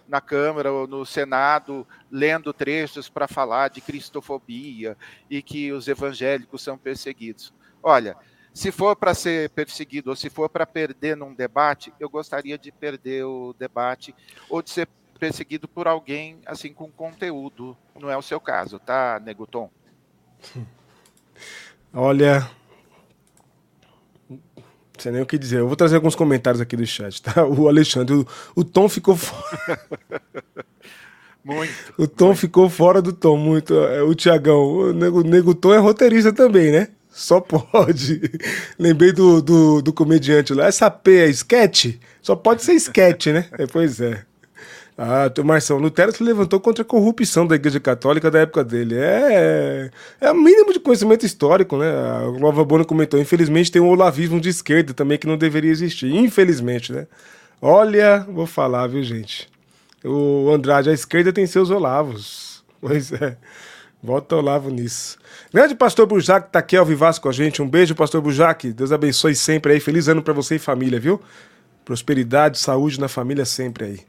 Speaker 2: na Câmara ou no Senado lendo trechos para falar de cristofobia e que os evangélicos são perseguidos. Olha, se for para ser perseguido ou se for para perder num debate, eu gostaria de perder o debate ou de ser perseguido por alguém assim com conteúdo. Não é o seu caso, tá, Neguton?
Speaker 1: Olha, não sei nem o que dizer. Eu vou trazer alguns comentários aqui do chat, tá? O Alexandre, o, o Tom ficou fora.
Speaker 2: muito.
Speaker 1: O Tom
Speaker 2: muito.
Speaker 1: ficou fora do Tom, muito. É, o Tiagão, o Nego, Nego Tom é roteirista também, né? Só pode. Lembrei do, do, do, comediante lá. Essa P é sketch? Só pode ser sketch, né? É, pois é. Ah, Marção, Lutero se levantou contra a corrupção da Igreja Católica da época dele. É, é o mínimo de conhecimento histórico, né? A Nova Bona comentou. Infelizmente tem um olavismo de esquerda também que não deveria existir. Infelizmente, né? Olha, vou falar, viu, gente? O Andrade, a esquerda tem seus olavos. Pois é. Volta Olavo nisso. Grande pastor Bujac tá aqui ao vivasso com a gente. Um beijo, pastor Bujac. Deus abençoe sempre aí. Feliz ano para você e família, viu? Prosperidade, saúde na família sempre aí.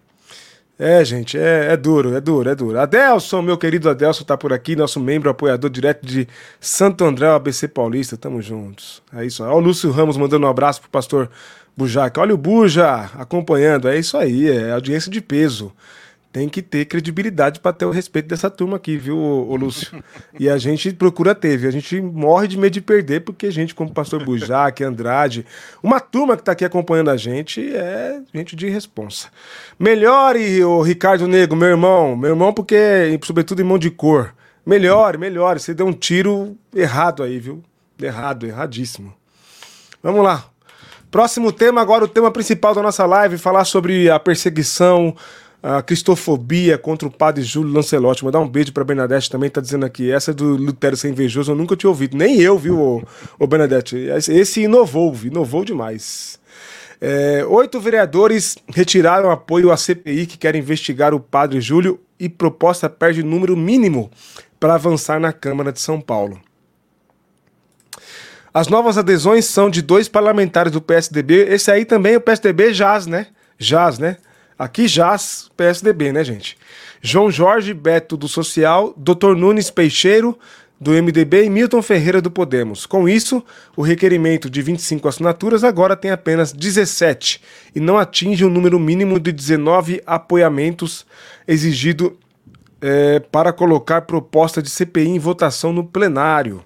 Speaker 1: É, gente, é, é, duro, é duro, é duro. Adelson, meu querido Adelson, tá por aqui, nosso membro, apoiador direto de Santo André, ABC Paulista. Tamo juntos. É isso. Olha o Lúcio Ramos mandando um abraço pro pastor Bujac. Olha o Buja acompanhando. É isso aí, é audiência de peso tem que ter credibilidade para ter o respeito dessa turma aqui, viu, ô, Lúcio? E a gente procura ter, viu? A gente morre de medo de perder, porque gente como o pastor Bujac, Andrade, uma turma que está aqui acompanhando a gente é gente de responsa. Melhore, o Ricardo Nego, meu irmão, meu irmão, porque, sobretudo, irmão de cor. Melhore, melhore. Você deu um tiro errado aí, viu? Errado, erradíssimo. Vamos lá. Próximo tema, agora o tema principal da nossa live, falar sobre a perseguição, a cristofobia contra o padre Júlio Lancelotti. Mandar um beijo pra Bernadette também, tá dizendo aqui. Essa do Lutero Ser Invejoso eu nunca tinha ouvido. Nem eu, viu, ô, ô Bernadette? Esse inovou, inovou demais. É, oito vereadores retiraram apoio à CPI que quer investigar o padre Júlio e proposta perde número mínimo para avançar na Câmara de São Paulo. As novas adesões são de dois parlamentares do PSDB. Esse aí também, o PSDB jaz, né? Jaz, né? Aqui jaz PSDB, né, gente? João Jorge Beto do Social, Dr. Nunes Peixeiro do MDB e Milton Ferreira do Podemos. Com isso, o requerimento de 25 assinaturas agora tem apenas 17 e não atinge o número mínimo de 19 apoiamentos exigido é, para colocar proposta de CPI em votação no plenário.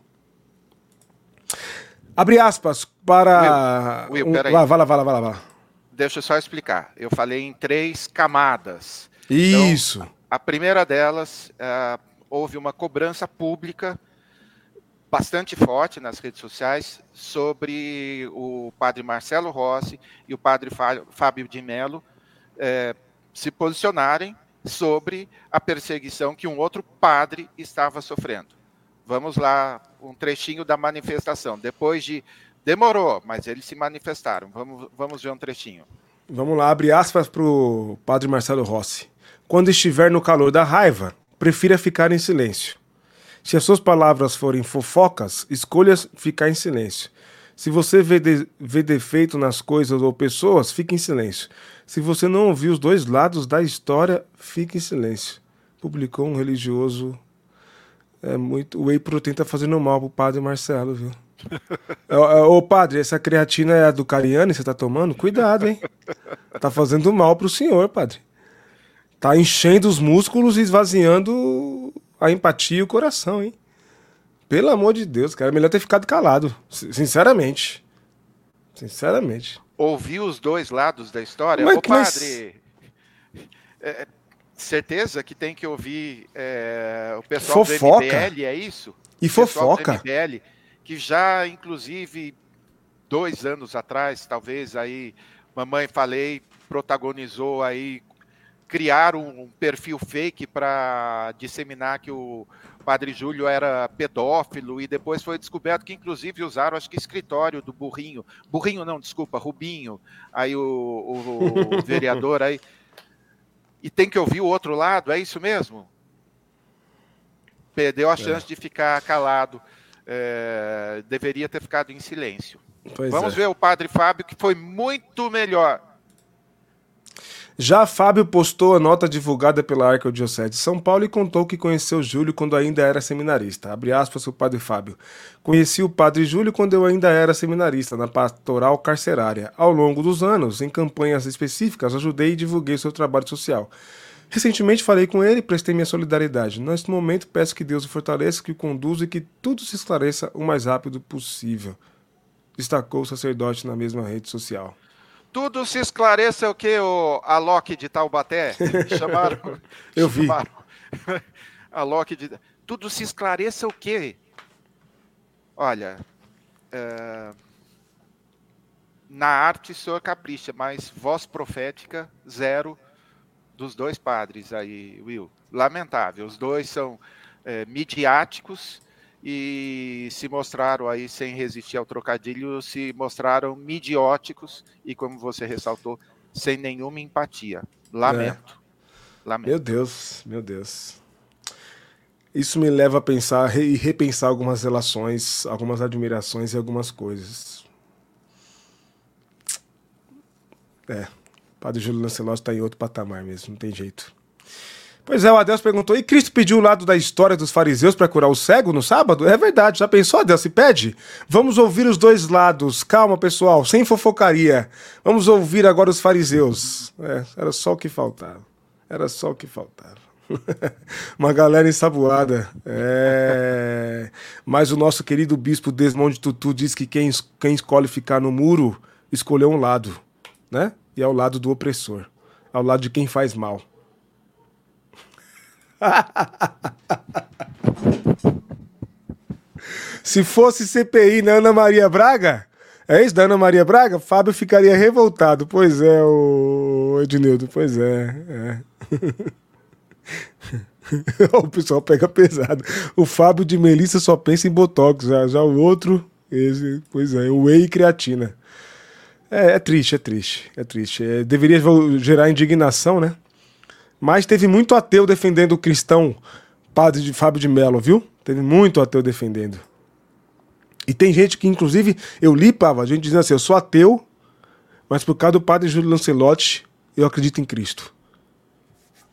Speaker 1: Abre aspas para.
Speaker 2: Will, Will,
Speaker 1: um... Vai, vai lá, vai lá, vai lá.
Speaker 2: Deixa eu só explicar. Eu falei em três camadas.
Speaker 1: Isso.
Speaker 2: Então, a primeira delas, uh, houve uma cobrança pública bastante forte nas redes sociais sobre o padre Marcelo Rossi e o padre Fábio de Mello eh, se posicionarem sobre a perseguição que um outro padre estava sofrendo. Vamos lá, um trechinho da manifestação. Depois de. Demorou, mas eles se manifestaram. Vamos, vamos ver um trechinho.
Speaker 1: Vamos lá, abre aspas para o padre Marcelo Rossi. Quando estiver no calor da raiva, prefira ficar em silêncio. Se as suas palavras forem fofocas, escolha ficar em silêncio. Se você vê, de, vê defeito nas coisas ou pessoas, fique em silêncio. Se você não ouviu os dois lados da história, fique em silêncio. Publicou um religioso. É muito. O whey protein tá fazendo mal pro padre Marcelo, viu? Ô padre, essa creatina é a do Cariani, você tá tomando? Cuidado, hein? Tá fazendo mal pro senhor, padre. Tá enchendo os músculos e esvaziando a empatia e o coração, hein? Pelo amor de Deus, cara, melhor ter ficado calado, sinceramente. Sinceramente
Speaker 2: ouvir os dois lados da história. Mas, Ô, padre, mas... é, certeza que tem que ouvir é, o pessoal
Speaker 1: fofoca.
Speaker 2: do MBL, é isso?
Speaker 1: E fofoca.
Speaker 2: MBL, que já, inclusive, dois anos atrás, talvez, aí, Mamãe Falei protagonizou aí criar um, perfil fake para disseminar que o Padre Júlio era pedófilo e depois foi descoberto que inclusive usaram, acho que escritório do Burrinho, Burrinho não, desculpa, Rubinho, aí o, o, o vereador aí, e tem que ouvir o outro lado, é isso mesmo? Perdeu a é. chance é. de ficar calado, é, deveria ter ficado em silêncio. Pois Vamos é. ver o Padre Fábio, que foi muito melhor
Speaker 1: já Fábio postou a nota divulgada pela Arquidiocese de São Paulo e contou que conheceu Júlio quando ainda era seminarista. Abre aspas o padre Fábio. Conheci o padre Júlio quando eu ainda era seminarista, na pastoral carcerária. Ao longo dos anos, em campanhas específicas, ajudei e divulguei seu trabalho social. Recentemente falei com ele e prestei minha solidariedade. Neste momento, peço que Deus o fortaleça, que o conduza e que tudo se esclareça o mais rápido possível. Destacou o sacerdote na mesma rede social.
Speaker 2: Tudo se esclareça o que o Alok de Taubaté chamaram.
Speaker 1: Eu vi. Chamaram,
Speaker 2: Alok de. Tudo se esclareça o quê? Olha, é, na arte o senhor capricha, mas voz profética zero dos dois padres aí, Will. Lamentável. Os dois são é, midiáticos e se mostraram aí sem resistir ao trocadilho, se mostraram midióticos e como você ressaltou, sem nenhuma empatia. Lamento.
Speaker 1: É. Lamento. Meu Deus, meu Deus. Isso me leva a pensar e repensar algumas relações, algumas admirações e algumas coisas. É, Padre Júlio Lancelotti está em outro patamar mesmo, não tem jeito. Pois é, o Adeus perguntou: e Cristo pediu o lado da história dos fariseus para curar o cego no sábado? É verdade, já pensou, Adeus? Se pede? Vamos ouvir os dois lados. Calma, pessoal, sem fofocaria. Vamos ouvir agora os fariseus. É, era só o que faltava. Era só o que faltava. Uma galera ensaboada. É... Mas o nosso querido bispo Desmond Tutu diz que quem, quem escolhe ficar no muro escolheu um lado, né? E é o lado do opressor, ao lado de quem faz mal. Se fosse CPI na Ana Maria Braga, É isso da Ana Maria Braga? Fábio ficaria revoltado. Pois é, o Ednildo, pois é. é. o pessoal pega pesado. O Fábio de Melissa só pensa em Botox, já, já o outro, esse, pois é, o Whey e creatina. É, é triste, é triste, é triste. É, deveria gerar indignação, né? Mas teve muito ateu defendendo o cristão padre de Fábio de Mello, viu? Teve muito ateu defendendo. E tem gente que, inclusive, eu li, Pava, a gente dizendo assim, eu sou ateu, mas por causa do padre Júlio Lancelotti, eu acredito em Cristo.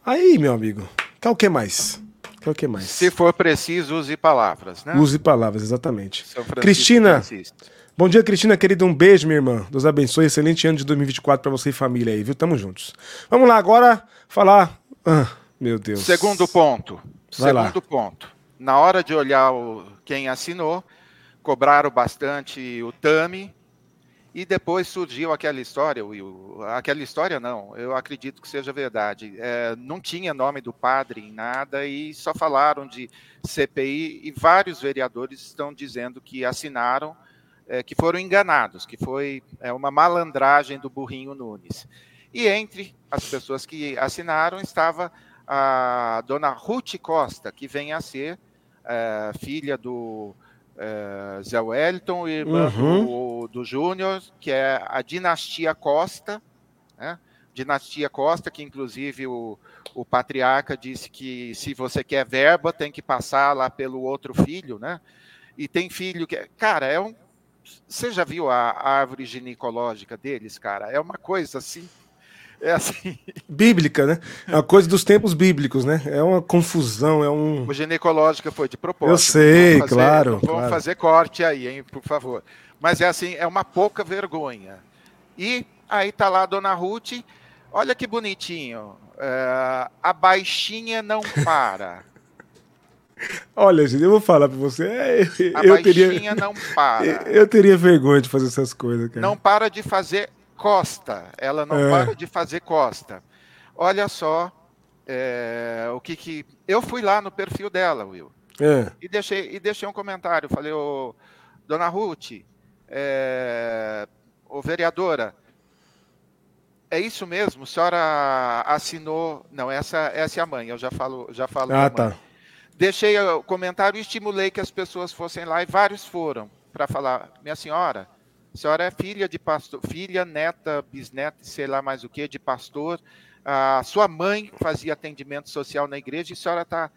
Speaker 1: Aí, meu amigo, quer o que mais? Quer o que mais?
Speaker 2: Se for preciso, use palavras, né?
Speaker 1: Use palavras, exatamente. Cristina, bom dia, Cristina, querida, um beijo, minha irmã. Deus abençoe, excelente ano de 2024 para você e família aí, viu? Tamo juntos. Vamos lá agora falar... Ah, meu Deus.
Speaker 2: Segundo ponto.
Speaker 1: Vai
Speaker 2: Segundo
Speaker 1: lá.
Speaker 2: ponto. Na hora de olhar o, quem assinou, cobraram bastante o TAMI, e depois surgiu aquela história, Will. Aquela história não, eu acredito que seja verdade. É, não tinha nome do padre em nada e só falaram de CPI e vários vereadores estão dizendo que assinaram, é, que foram enganados, que foi é, uma malandragem do burrinho Nunes. E entre as pessoas que assinaram estava a dona Ruth Costa, que vem a ser é, filha do é, Zé Wellington, irmã
Speaker 1: Uhum.
Speaker 2: do, do Júnior, que é a dinastia Costa, né? Dinastia Costa, que inclusive o, o patriarca disse que se você quer verba, tem que passar lá pelo outro filho, né? E tem filho que. Cara, é um. Você já viu a árvore ginecológica deles, cara? É uma coisa assim. É assim.
Speaker 1: Bíblica, né? É uma coisa dos tempos bíblicos, né? É uma confusão, é um...
Speaker 2: O ginecológica foi de propósito.
Speaker 1: Eu sei,
Speaker 2: fazer-
Speaker 1: claro,
Speaker 2: Vamos
Speaker 1: claro.
Speaker 2: fazer corte aí, hein, por favor. Mas é assim, é uma pouca vergonha. E aí tá lá a dona Ruth, olha que bonitinho. é, a baixinha não para.
Speaker 1: Olha, gente, eu vou falar pra você, é,
Speaker 2: A
Speaker 1: eu teria...
Speaker 2: não para.
Speaker 1: Eu teria vergonha de fazer essas coisas, cara.
Speaker 2: Não para de fazer costa. Ela não
Speaker 1: É.
Speaker 2: para de fazer costa. Olha só é, o que que. Eu fui lá no perfil dela, Will.
Speaker 1: É.
Speaker 2: E deixei, e deixei um comentário. Falei, ô, dona Ruth, é, ô vereadora, é isso mesmo? A senhora assinou. Não, essa, essa é a mãe, eu já falo, já falo.
Speaker 1: Ah,
Speaker 2: mãe. Deixei o comentário e estimulei que as pessoas fossem lá e vários foram para falar, minha senhora, a senhora é filha de pastor, filha, neta, bisneta, sei lá mais o que, de pastor. A sua mãe fazia atendimento social na igreja e a senhora está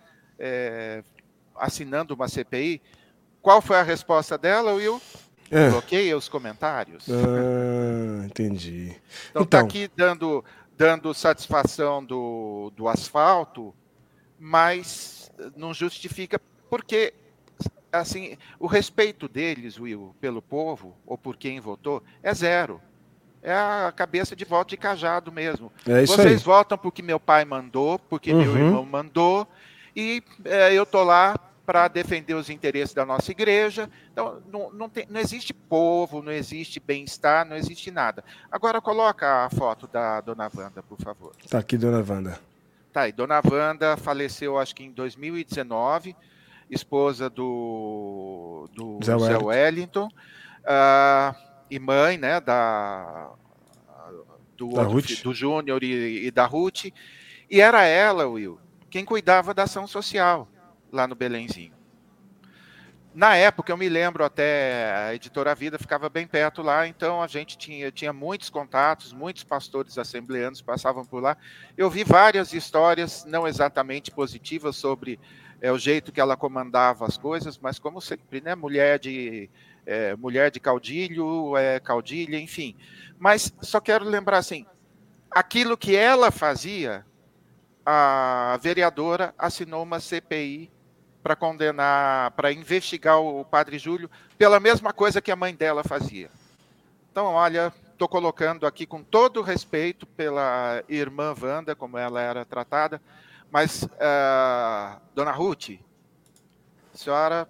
Speaker 2: assinando uma CPI. Qual foi a resposta dela, Will?
Speaker 1: É.
Speaker 2: Bloqueia os comentários.
Speaker 1: Ah, entendi.
Speaker 2: Então, está
Speaker 1: Então.
Speaker 2: aqui dando, dando satisfação do, do asfalto, mas não justifica, porque assim, o respeito deles, Will, pelo povo, ou por quem votou, é zero. É a cabeça de voto de cajado mesmo.
Speaker 1: É
Speaker 2: Vocês
Speaker 1: aí.
Speaker 2: votam porque meu pai mandou, porque meu
Speaker 1: Uhum.
Speaker 2: irmão mandou, e é, eu tô lá para defender os interesses da nossa igreja. Então, não, não, tem- não existe povo, não existe bem-estar, não existe nada. Agora, coloca a foto da dona Wanda, por favor.
Speaker 1: Tá aqui, dona Wanda.
Speaker 2: Tá aí, dona Wanda faleceu, acho que em 2019, esposa do, do
Speaker 1: Zé Wellington.
Speaker 2: Wellington, ah, e mãe, né, da, do,
Speaker 1: Da
Speaker 2: outro do Júnior e, e da Ruth, e era ela, Will, quem cuidava da ação social lá no Belenzinho. Na época, eu me lembro até a editora Vida ficava bem perto lá, então a gente tinha, tinha muitos contatos, muitos pastores assembleanos passavam por lá. Eu vi várias histórias, não exatamente positivas, sobre é, o jeito que ela comandava as coisas, mas como sempre, né? Mulher de, é, mulher de caudilho, é, caudilha, enfim. Mas só quero lembrar assim: aquilo que ela fazia, a vereadora assinou uma CPI para condenar, para investigar o padre Júlio pela mesma coisa que a mãe dela fazia. Então, olha, estou colocando aqui com todo respeito pela irmã Wanda, como ela era tratada, mas, ah, dona Ruth, a senhora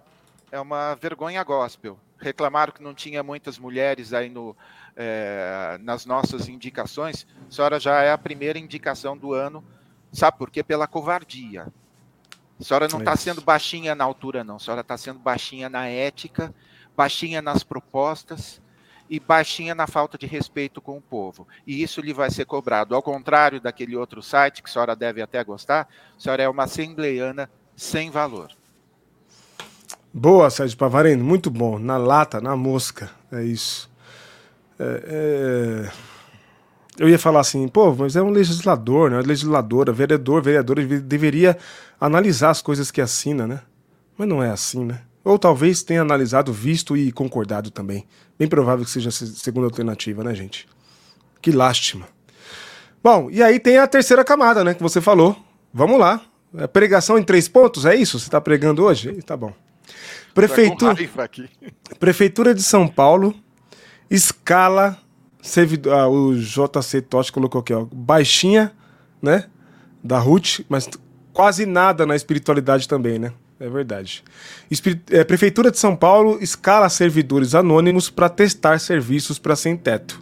Speaker 2: é uma vergonha gospel. Reclamaram que não tinha muitas mulheres aí no, eh, nas nossas indicações. A senhora já é a primeira indicação do ano. Sabe por quê? Pela covardia. A senhora não está sendo baixinha na altura, não. A senhora está sendo baixinha na ética, baixinha nas propostas. e baixinha na falta de respeito com o povo. E isso lhe vai ser cobrado. Ao contrário daquele outro site, que a senhora deve até gostar, a senhora é uma assembleiana sem valor.
Speaker 1: Boa, Sérgio Pavarino, muito bom. Na lata, na mosca, é isso. É, é... Eu ia falar assim, pô, mas é um legislador, né? Legisladora, vereador, vereadora deveria analisar as coisas que assina, né? Mas não é assim, né? Ou talvez tenha analisado, visto e concordado também. Bem provável que seja a segunda alternativa, né, gente? Que lástima. Bom, e aí tem a terceira camada, né, que você falou. Vamos lá. É pregação em três pontos, é isso? Você está pregando hoje? Tá bom. Prefeitura, Prefeitura de São Paulo escala servidor, ah, o JC Totti colocou aqui, ó, baixinha, né, da Ruth, mas quase nada na espiritualidade também, né? É verdade. é, Prefeitura de São Paulo escala servidores anônimos para testar serviços para sem teto.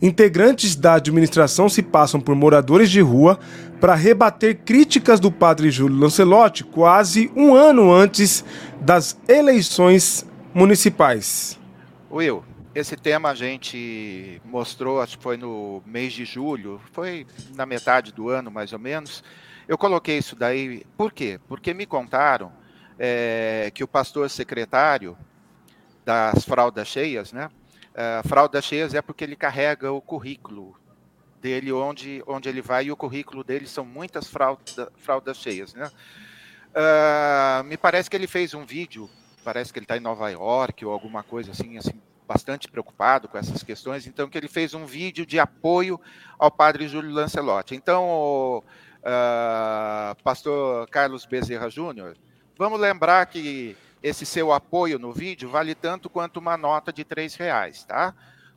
Speaker 1: Integrantes da administração se passam por moradores de rua para rebater críticas do padre Júlio Lancelotti quase um ano antes das eleições municipais.
Speaker 2: Will, esse tema a gente mostrou, acho que foi no mês de julho, foi na metade do ano mais ou menos. Eu coloquei isso daí, por quê? Porque me contaram é, que o pastor secretário das fraldas cheias, né? Uh, fraldas cheias é porque ele carrega o currículo dele onde, onde ele vai, e o currículo dele são muitas fralda, fraldas cheias. Né? Uh, me parece que ele fez um vídeo, parece que ele está em Nova York ou alguma coisa assim, assim, bastante preocupado com essas questões, então que ele fez um vídeo de apoio ao padre Júlio Lancelotti. Então, o, uh, pastor Carlos Bezerra Júnior, vamos lembrar que esse seu apoio no vídeo vale tanto quanto uma nota de três reais, tá?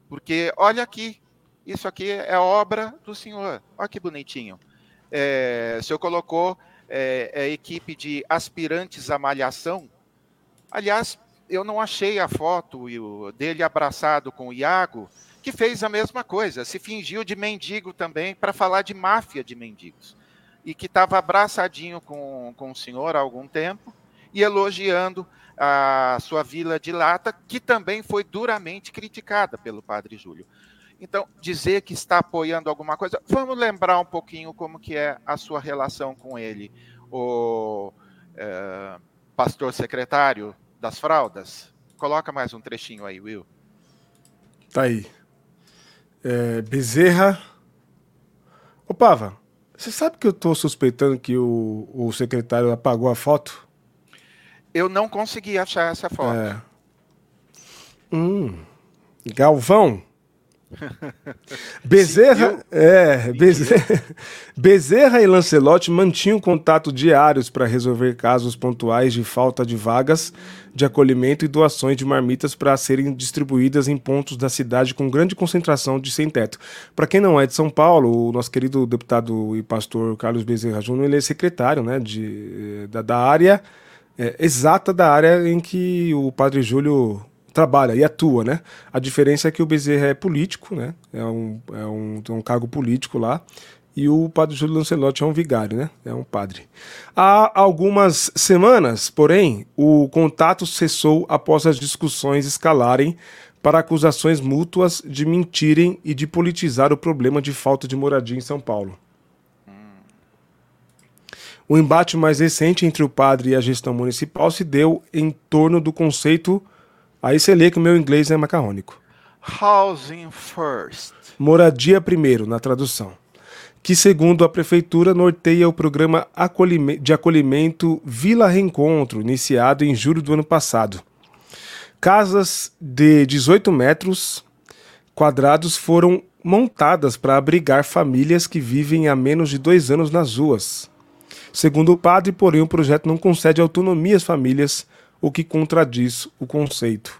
Speaker 2: Porque olha aqui, isso aqui é obra do senhor. Olha que bonitinho. É, o senhor colocou é, a equipe de aspirantes à malhação. Aliás, eu não achei a foto dele abraçado com o Iago, que fez a mesma coisa, se fingiu de mendigo também para falar de máfia de mendigos. E que estava abraçadinho com, com o senhor há algum tempo e elogiando a sua vila de lata, que também foi duramente criticada pelo padre Júlio. Então, dizer que está apoiando alguma coisa, vamos lembrar um pouquinho como que é a sua relação com ele, o é, pastor secretário das fraldas. Coloca mais um trechinho aí, Will.
Speaker 1: Tá aí. É, Bezerra. Ô, Pava, você sabe que eu estou suspeitando que o, o secretário apagou a foto?
Speaker 2: Eu não consegui achar essa foto. É.
Speaker 1: Hum. Galvão. Bezerra, é, Bezerra, Bezerra e Lancelotti mantinham contato diários para resolver casos pontuais de falta de vagas de acolhimento e doações de marmitas para serem distribuídas em pontos da cidade com grande concentração de sem-teto. Para quem não é de São Paulo, o nosso querido deputado e pastor Carlos Bezerra Júnior ele é secretário né, de, eh, da, da área é, exata da área em que o Padre Júlio trabalha e atua, né? A diferença é que o Bezerra é político, né? É um, é um, um cargo político lá. E o padre Júlio Lancelotti é um vigário, né? É um padre. Há algumas semanas, porém, o contato cessou após as discussões escalarem para acusações mútuas de mentirem e de politizar o problema de falta de moradia em São Paulo. O embate mais recente entre o padre e a gestão municipal se deu em torno do conceito. Aí você lê que o meu inglês é macarrônico.
Speaker 2: Housing first.
Speaker 1: Moradia primeiro, na tradução. Que, segundo a prefeitura, norteia o programa de acolhimento Vila Reencontro, iniciado em julho do ano passado. Casas de 18 metros quadrados foram montadas para abrigar famílias que vivem há menos de dois anos nas ruas. Segundo o padre, porém, o projeto não concede autonomia às famílias, o que contradiz o conceito.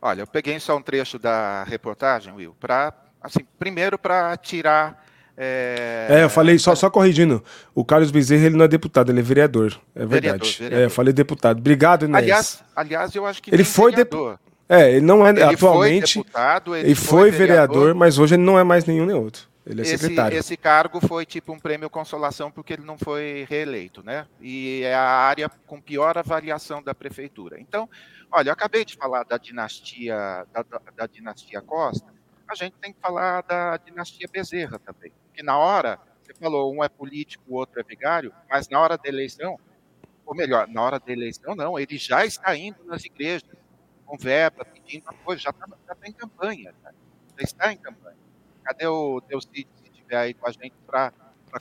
Speaker 2: Olha, eu peguei só um trecho da reportagem, Will, para, assim, primeiro para tirar
Speaker 1: é... é, eu falei, só, só corrigindo, o Carlos Bezerra ele não é deputado, ele é vereador, é verdade. Vereador, vereador. É, eu falei deputado. Obrigado, Inês.
Speaker 2: Aliás, aliás eu acho que
Speaker 1: ele foi deputado. É, ele não é ele atualmente. Foi deputado, ele, ele foi, foi vereador, vereador, mas hoje ele não é mais nenhum nem outro. Ele é
Speaker 2: esse,
Speaker 1: secretário.
Speaker 2: esse cargo foi tipo um prêmio consolação porque ele não foi reeleito, né? E é a área com pior avaliação da prefeitura. Então, olha, eu acabei de falar da dinastia da, da, dinastia Costa, a gente tem que falar da dinastia Bezerra também. Que na hora, você falou, um é político, o outro é vigário, mas na hora da eleição, ou melhor, na hora da eleição não, ele já está indo nas igrejas, com verba, pedindo apoio, já está tá em campanha, né? já está em campanha. Cadê o teu Cid, se estiver aí com a gente, para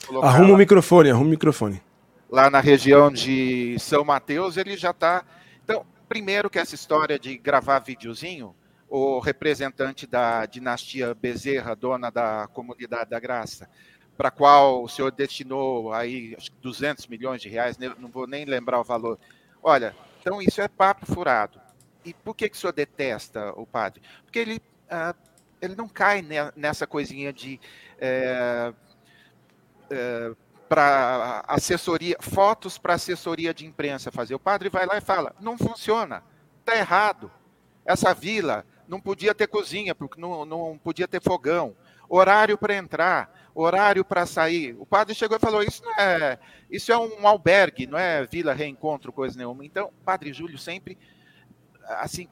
Speaker 2: colocar
Speaker 1: Arruma o microfone, arruma o microfone.
Speaker 2: lá na região de São Mateus, ele já está... Então, primeiro que essa história de gravar videozinho, o representante da dinastia Bezerra, dona da Comunidade da Graça, para qual o senhor destinou aí acho que 200 milhões de reais, não vou nem lembrar o valor. Olha, então isso é papo furado. E por que, que o senhor detesta o padre? Porque ele, ah, ele não cai ne- nessa coisinha de eh, para assessoria, fotos para assessoria de imprensa fazer. O padre vai lá e fala: não funciona, está errado. Essa vila não podia ter cozinha, porque não, não podia ter fogão. Horário para entrar, horário para sair. O padre chegou e falou: isso é, isso é um albergue, não é vila reencontro, coisa nenhuma. Então, padre Júlio sempre assim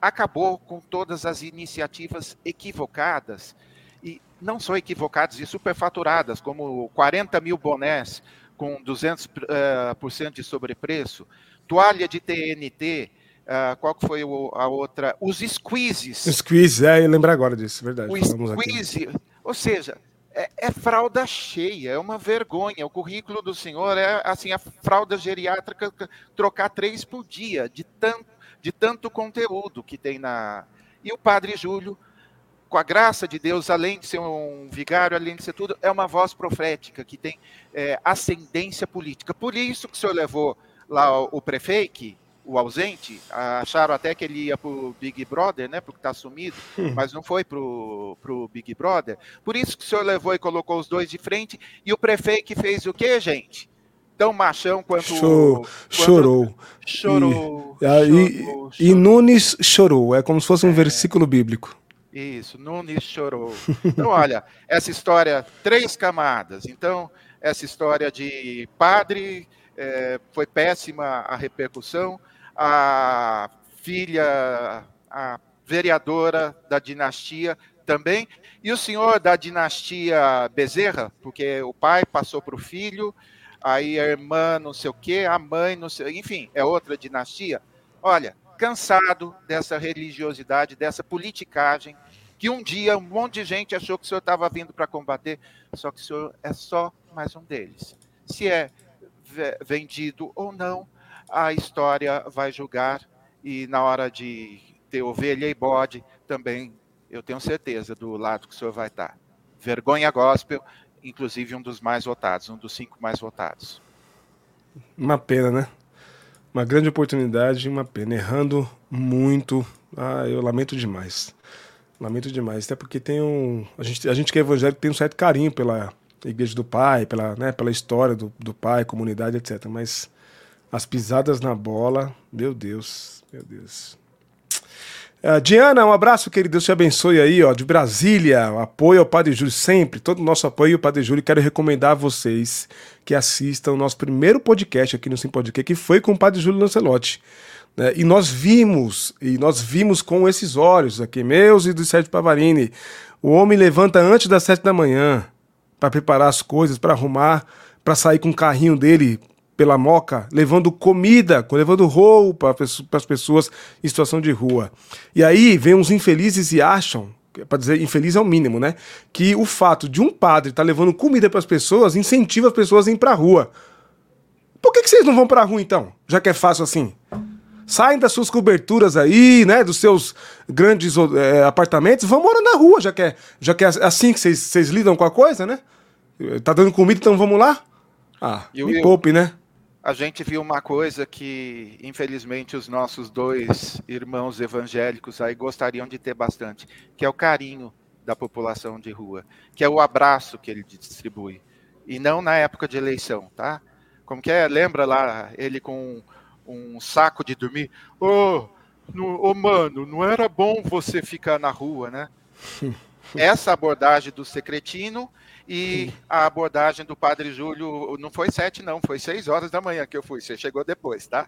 Speaker 2: acabou com todas as iniciativas equivocadas e não só equivocadas e superfaturadas, como 40 mil bonés com 200% eh, por cento de sobrepreço, toalha de TNT, ah, qual que foi o- a outra? Os squeezes.
Speaker 1: Squeeze, é, eu lembro agora disso, verdade.
Speaker 2: O
Speaker 1: falamos aqui.
Speaker 2: squeeze, ou seja, é, é fralda cheia, é uma vergonha. O currículo do senhor é assim, a fralda geriátrica trocar três por dia, de tanto, de tanto conteúdo que tem na. E o padre Júlio, com a graça de Deus, além de ser um vigário, além de ser tudo, é uma voz profética que tem é, ascendência política. Por isso que o senhor levou lá o, o prefeito, o ausente, acharam até que ele ia para o Big Brother, né? Porque está sumido, mas não foi para o Big Brother. Por isso que o senhor levou e colocou os dois de frente, e o prefeito fez o quê, gente? Tão machão quanto.
Speaker 1: Cho-
Speaker 2: quanto-
Speaker 1: Chorou.
Speaker 2: Chorou.
Speaker 1: E, e-
Speaker 2: chorou,
Speaker 1: e
Speaker 2: chorou.
Speaker 1: Nunes chorou. É como se fosse um versículo bíblico.
Speaker 2: Isso, Nunes chorou. Então, olha, essa história, três camadas. Então, essa história de padre, eh, foi péssima a repercussão. A filha, a vereadora da dinastia também. E o senhor da dinastia Bezerra, porque o pai passou para o filho, aí a irmã não sei o quê, a mãe não sei, enfim, é outra dinastia. Olha, cansado dessa religiosidade, dessa politicagem, que um dia um monte de gente achou que o senhor estava vindo para combater, só que o senhor é só mais um deles. Se é ve- vendido ou não, a história vai julgar, e na hora de ter ovelha e bode, também eu tenho certeza do lado que o senhor vai estar. Vergonha Gospel, inclusive um dos mais votados, um dos cinco mais votados.
Speaker 1: Uma pena, né? Uma grande oportunidade uma pena. Errando muito. Ah, eu lamento demais. Lamento demais. Até porque tem um. A gente, a gente que é evangélico tem um certo carinho pela igreja do pai, pela, né, pela história do, do pai, comunidade, etc. Mas as pisadas na bola, meu Deus, meu Deus. Ah, Diana, um abraço, querido. Deus te abençoe aí, ó, de Brasília. Apoio ao Padre Júlio, sempre. Todo o nosso apoio ao Padre Júlio. Quero recomendar a vocês que assistam o nosso primeiro podcast aqui no Sim Podcast, que foi com o Padre Júlio Lancelotti. né? E nós vimos, e nós vimos com esses olhos aqui, meus e do Sérgio Pavarini. O homem levanta antes das sete da manhã para preparar as coisas, para arrumar, para sair com o carrinho dele pela moca, levando comida, levando roupa para as pessoas em situação de rua. E aí vem uns infelizes e acham, para dizer infeliz é o mínimo, né? Que o fato de um padre estar levando comida para as pessoas incentiva as pessoas a ir para a rua. Por que, que vocês não vão para a rua então? Já que é fácil assim. Saem das suas coberturas aí, né? Dos seus grandes eh, apartamentos, vão morar na rua, já que é, já que é assim que vocês lidam com a coisa, né? Tá dando comida, então vamos lá? Ah,
Speaker 2: E o
Speaker 1: me
Speaker 2: Will?
Speaker 1: poupe, né?
Speaker 2: A gente viu uma coisa que, infelizmente, os nossos dois irmãos evangélicos aí gostariam de ter bastante, que é o carinho da população de rua, que é o abraço que ele distribui. E não na época de eleição, tá? Como que é? Lembra lá ele com um saco de dormir? Ô, no- ô, mano, não era bom você ficar na rua, né? essa abordagem do secretino e a abordagem do padre Júlio não foi sete, não, foi seis horas da manhã que eu fui. Você chegou depois, tá?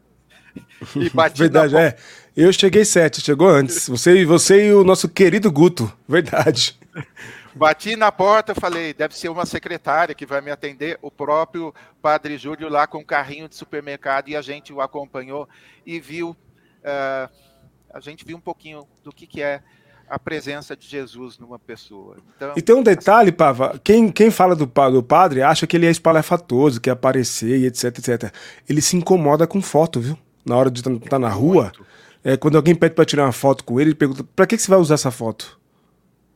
Speaker 1: E bati Verdade, é. Eu cheguei sete, chegou antes. Você, você e o nosso querido Guto. Verdade.
Speaker 2: Bati na porta, falei, deve ser uma secretária que vai me atender. O próprio padre Júlio lá com um carrinho de supermercado e a gente o acompanhou e viu. Uh, a gente viu um pouquinho do que, que é a presença de Jesus numa pessoa.
Speaker 1: Então, e tem um detalhe, Pava, quem, quem fala do, do padre acha que ele é espalhafatoso, que é aparecer e etc, etc. Ele se incomoda com foto, viu? Na hora de estar tá na rua, é, quando alguém pede para tirar uma foto com ele, ele pergunta, para que, que você vai usar essa foto?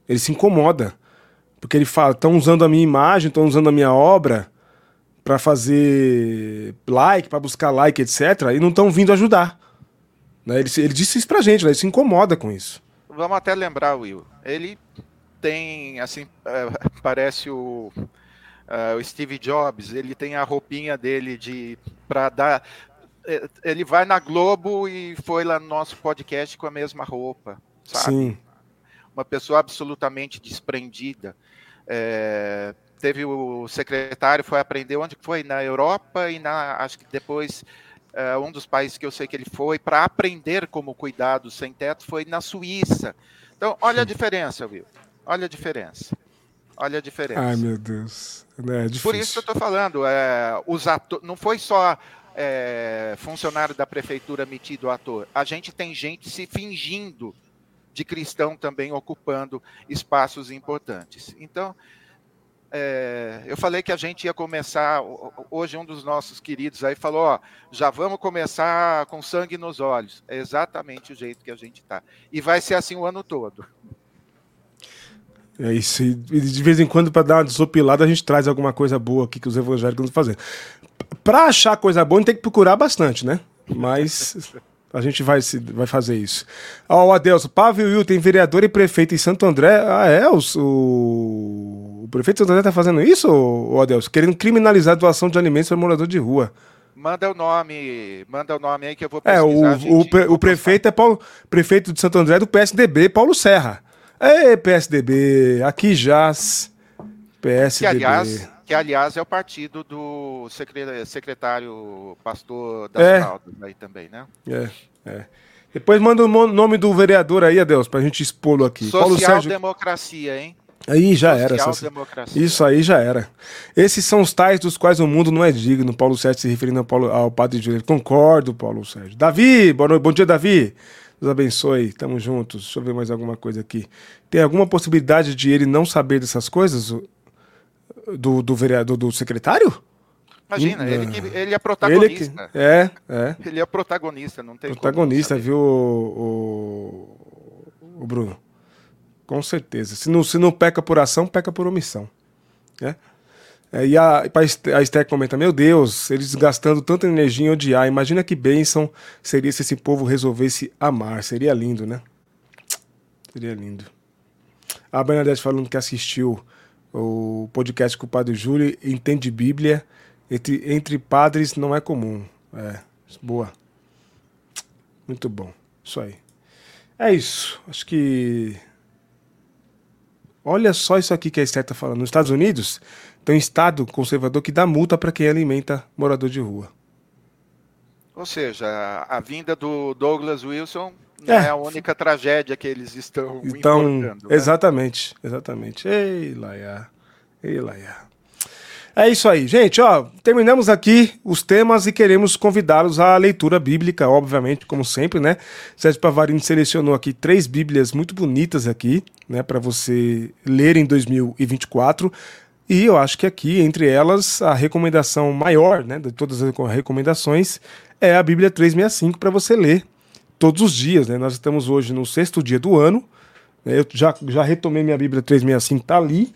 Speaker 1: Ele se incomoda. Porque ele fala, estão usando a minha imagem, estão usando a minha obra para fazer like, para buscar like, etc. E não estão vindo ajudar. Né? Ele, ele disse isso pra gente, né? ele se incomoda com isso
Speaker 2: vamos até lembrar, Will. Ele tem, assim, é, parece o, uh, o Steve Jobs, ele tem a roupinha dele de para dar. É, ele vai na Globo e foi lá no nosso podcast com a mesma roupa, sabe? Sim. Uma pessoa absolutamente desprendida. É, teve o secretário, foi aprender onde foi? Na Europa e na. Acho que depois Uh, um dos países que eu sei que ele foi para aprender como cuidar do sem teto foi na Suíça. Então, olha a diferença, viu? Olha a diferença. Olha a diferença.
Speaker 1: Ai, meu Deus.
Speaker 2: É Por isso que eu estou falando, é, os ator... não foi só é, funcionário da prefeitura metido ator. A gente tem gente se fingindo de cristão também ocupando espaços importantes. Então, é, eu falei que a gente ia começar. Hoje, um dos nossos queridos aí falou: ó, já vamos começar com sangue nos olhos. É exatamente o jeito que a gente está. E vai ser assim o ano todo.
Speaker 1: É isso. E de vez em quando, para dar uma desopilada, a gente traz alguma coisa boa aqui que os evangélicos estão fazendo. Para achar coisa boa, a gente tem que procurar bastante, né? Mas. A gente vai, se, vai fazer isso. Ó, oh, Adelson, Pavel Will tem vereador e prefeito em Santo André. Ah, é? O, o, o prefeito de Santo André tá fazendo isso, ô, Adelson? Querendo criminalizar a doação de alimentos para morador de rua.
Speaker 2: Manda o nome, manda o nome aí que eu vou
Speaker 1: pesquisar. É, o, o, pre, o prefeito é Paulo, prefeito de Santo André do PSDB, Paulo Serra. Ê, PSDB, aqui jaz. PSDB.
Speaker 2: Que, aliás, que aliás é o partido do secretário pastor das é. Caldas aí também, né?
Speaker 1: É, é. Depois manda o nome do vereador aí, Adeus, pra gente expô-lo aqui.
Speaker 2: Social-democracia, hein?
Speaker 1: Aí já era. Isso aí já era. Esses são os tais dos quais o mundo não é digno. Paulo Sérgio se referindo ao, Paulo, ao Padre Júlio. Concordo, Paulo Sérgio. Davi, boa noite. bom dia, Davi. Deus abençoe. Tamo juntos. Deixa eu ver mais alguma coisa aqui. Tem alguma possibilidade de ele não saber dessas coisas? Do, do vereador, do secretário?
Speaker 2: Imagina, ele, que, ele é protagonista. Ele
Speaker 1: que, é, é.
Speaker 2: Ele é protagonista, não tem
Speaker 1: Protagonista, viu, o, o, o, Bruno? Com certeza. Se não, se não peca por ação, peca por omissão. É? É, e a, a Esther comenta: Meu Deus, eles gastando tanta energia em odiar. Imagina que bênção seria se esse povo resolvesse amar. Seria lindo, né? Seria lindo. A Bernadette falando que assistiu o podcast com o Padre Júlio entende Bíblia. Entre, entre padres não é comum. É, boa. Muito bom. Isso aí. É isso. Acho que. Olha só isso aqui que a Esther está falando. Nos Estados Unidos, tem um estado conservador que dá multa para quem alimenta morador de rua.
Speaker 2: Ou seja, a vinda do Douglas Wilson não é, é a única tragédia que eles estão
Speaker 1: então, né? Exatamente, exatamente. Ei, Laia. Ei, Laia. É isso aí, gente. Ó, terminamos aqui os temas e queremos convidá-los à leitura bíblica, obviamente, como sempre, né? Sérgio Pavarini selecionou aqui três Bíblias muito bonitas aqui, né, para você ler em 2024. E eu acho que aqui, entre elas, a recomendação maior, né, de todas as recomendações, é a Bíblia 365 para você ler todos os dias, né? Nós estamos hoje no sexto dia do ano. Né? Eu já, já retomei minha Bíblia 365, tá ali.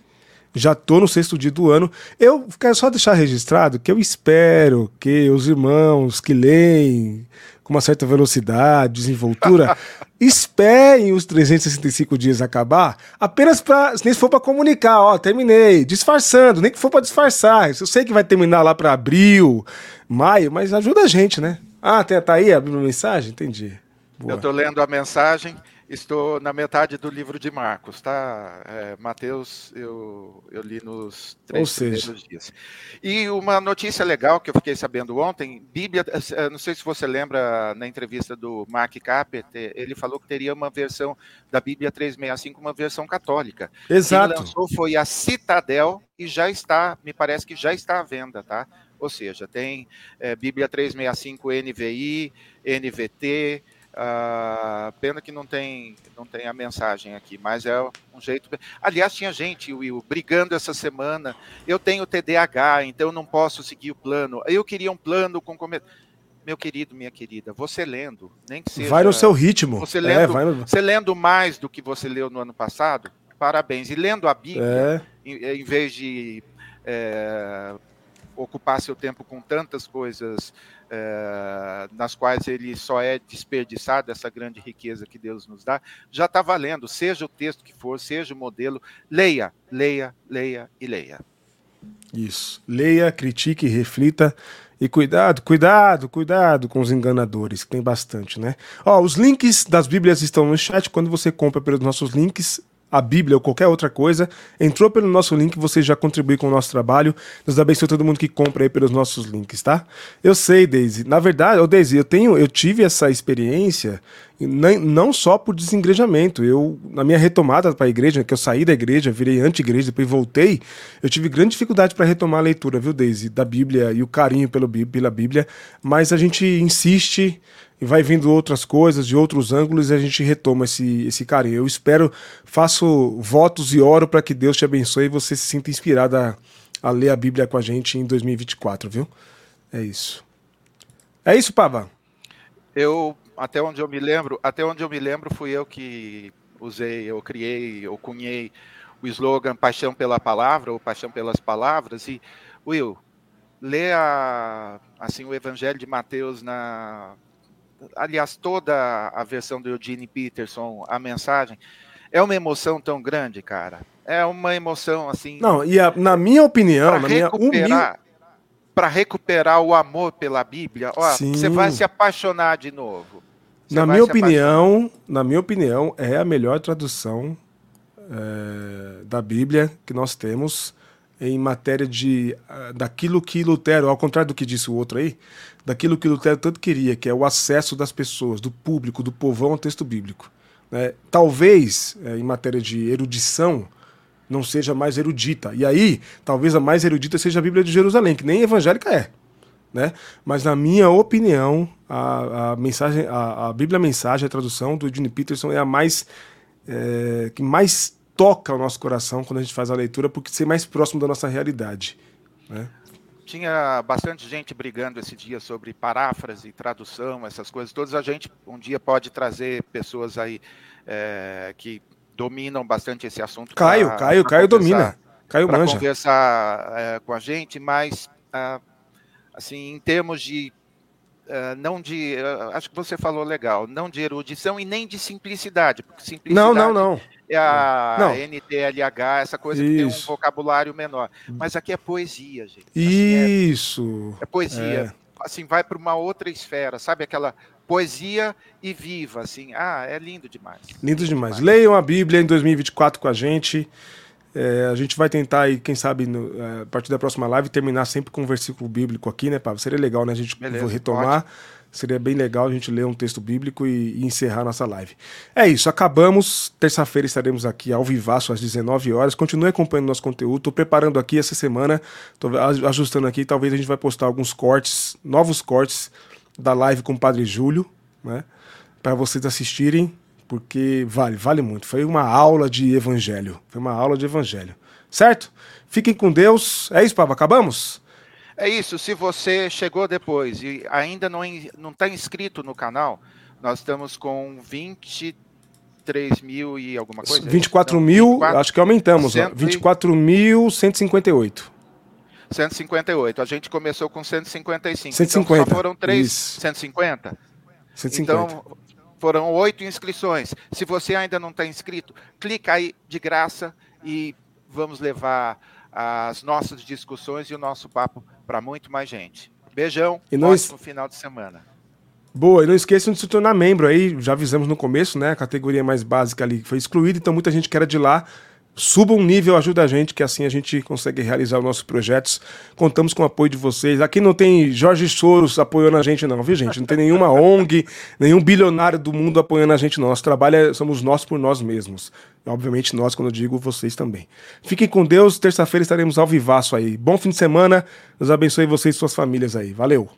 Speaker 1: Já tô no sexto dia do ano. Eu quero só deixar registrado que eu espero que os irmãos que leem com uma certa velocidade, desenvoltura, esperem os 365 dias acabar, apenas para, nem se for para comunicar, ó, terminei, disfarçando, nem que for para disfarçar. Eu sei que vai terminar lá para abril, maio, mas ajuda a gente, né? Ah, tá aí a mensagem? Entendi.
Speaker 2: Boa. Eu estou lendo a mensagem Estou na metade do livro de Marcos, tá? É, Mateus eu, eu li nos três primeiros dias. E uma notícia legal que eu fiquei sabendo ontem, Bíblia, eh, não sei se você lembra na entrevista do Mark Capet, ele falou que teria uma versão da Bíblia 365, uma versão católica.
Speaker 1: Exato.
Speaker 2: Quem lançou foi a Citadel e já está, me parece que já está à venda, tá? Ou seja, tem é, Bíblia 365 NVI, NVT, Uh, pena que não tem, não tem a mensagem aqui, mas é um jeito. Aliás, tinha gente, Will, brigando essa semana. Eu tenho TDAH, então eu não posso seguir o plano. Eu queria um plano com. Meu querido, minha querida, você lendo, nem que seja.
Speaker 1: Vai no seu ritmo.
Speaker 2: Você lendo, é, no... você lendo mais do que você leu no ano passado, parabéns. E lendo a Bíblia, é. em, em, vez de é, ocupar seu tempo com tantas coisas é, nas quais ele só é desperdiçado, essa grande riqueza que Deus nos dá, já está valendo, seja o texto que for, seja o modelo, leia, leia, leia e leia.
Speaker 1: Isso. Leia, critique, reflita. E cuidado, cuidado, cuidado com os enganadores, que tem bastante, né? Ó, os links das Bíblias estão no chat. Quando você compra pelos nossos links, a Bíblia ou qualquer outra coisa, entrou pelo nosso link, você já contribui com o nosso trabalho. Nos abençoe todo mundo que compra aí pelos nossos links, tá? Eu sei, Daisy. Na verdade, ô Daisy, eu tenho, eu tive essa experiência não só por desengrejamento. Eu, na minha retomada para a igreja, que eu saí da igreja, virei anti-igreja, depois voltei, eu tive grande dificuldade para retomar a leitura, viu, Daisy, da Bíblia e o carinho pelo, pela Bíblia, mas a gente insiste e vai vindo outras coisas, de outros ângulos, e a gente retoma esse, esse carinho. Eu espero, faço votos e oro para que Deus te abençoe e você se sinta inspirado a, a ler a Bíblia com a gente em 2024, viu? É isso. É isso, Pava?
Speaker 2: Eu, até onde eu me lembro, até onde eu me lembro, fui eu que usei, eu criei, eu cunhei o slogan Paixão pela Palavra, ou Paixão pelas Palavras, e, Will, lê a, assim, o Evangelho de Mateus na aliás, toda a versão do Eugene Peterson, a mensagem, é uma emoção tão grande, cara. É uma emoção assim.
Speaker 1: Não, e a, na minha opinião, na minha humil...
Speaker 2: para recuperar o amor pela Bíblia, ó, você vai se apaixonar de novo.
Speaker 1: Você na minha opinião, apaixonar. na minha opinião, é a melhor tradução é, da Bíblia que nós temos em matéria de uh, daquilo que Lutero, ao contrário do que disse o outro aí, daquilo que Lutero tanto queria, que é o acesso das pessoas, do público, do povão ao texto bíblico. Né? Talvez, é, em matéria de erudição, não seja mais erudita. E aí, talvez a mais erudita seja a Bíblia de Jerusalém, que nem evangélica é. Né? Mas na minha opinião, a, a mensagem, a, a Bíblia Mensagem, a tradução do Eugene Peterson é a mais é, que mais toca o nosso coração quando a gente faz a leitura, porque ser mais próximo da nossa realidade. Né?
Speaker 2: Tinha bastante gente brigando esse dia sobre paráfrase, tradução, essas coisas todas. A gente um dia pode trazer pessoas aí é, que dominam bastante esse assunto.
Speaker 1: Caio, pra, Caio, pra Caio domina. Caio
Speaker 2: manja. conversar é, com a gente, mas ah, assim, em termos de Uh, não de. Uh, acho que você falou legal, não de erudição e nem de simplicidade. Porque simplicidade
Speaker 1: não, não, não.
Speaker 2: É a não. NTLH, essa coisa Isso. que tem um vocabulário menor. Mas aqui é poesia, gente.
Speaker 1: Assim, Isso.
Speaker 2: É, é poesia. É. Assim, vai para uma outra esfera, sabe? Aquela poesia e viva, assim. Ah, é lindo demais.
Speaker 1: Lindo demais. demais. Leiam a Bíblia em 2024 com a gente. É, a gente vai tentar aí, quem sabe, no, é, a partir da próxima live, terminar sempre com um versículo bíblico aqui, né, Pablo? Seria legal, né? A gente Beleza, retomar. Pode. Seria bem legal a gente ler um texto bíblico e, e encerrar nossa live. É isso, acabamos. Terça-feira estaremos aqui ao vivaço às 19 horas. Continue acompanhando nosso conteúdo. Estou preparando aqui essa semana, estou ajustando aqui. Talvez a gente vai postar alguns cortes, novos cortes da live com o Padre Júlio, né? Para vocês assistirem porque vale, vale muito. Foi uma aula de evangelho. Foi uma aula de evangelho. Certo? Fiquem com Deus. É isso, Papa. Acabamos?
Speaker 2: É isso. Se você chegou depois e ainda não está inscrito no canal, nós estamos com 23 mil e alguma coisa.
Speaker 1: 24 então, mil, 24, acho que aumentamos. 24.158.
Speaker 2: 158. A gente começou com 155.
Speaker 1: 150. Então
Speaker 2: só foram três. Isso. 150?
Speaker 1: 150.
Speaker 2: Então foram oito inscrições. Se você ainda não está inscrito, clica aí de graça e vamos levar as nossas discussões e o nosso papo para muito mais gente. Beijão, e nós... ótimo final de semana.
Speaker 1: Boa, e não esqueçam de se tornar membro aí, já avisamos no começo, né? A categoria mais básica ali foi excluída, então muita gente que era de lá suba um nível, ajuda a gente, que assim a gente consegue realizar os nossos projetos. Contamos com o apoio de vocês. Aqui não tem Jorge Soros apoiando a gente, não, viu, gente? Não tem nenhuma ONG, nenhum bilionário do mundo apoiando a gente, não. Nosso trabalho é, somos nós por nós mesmos. Obviamente, nós, quando eu digo, vocês também. Fiquem com Deus, terça-feira estaremos ao vivaço aí. Bom fim de semana, Deus abençoe vocês e suas famílias aí. Valeu!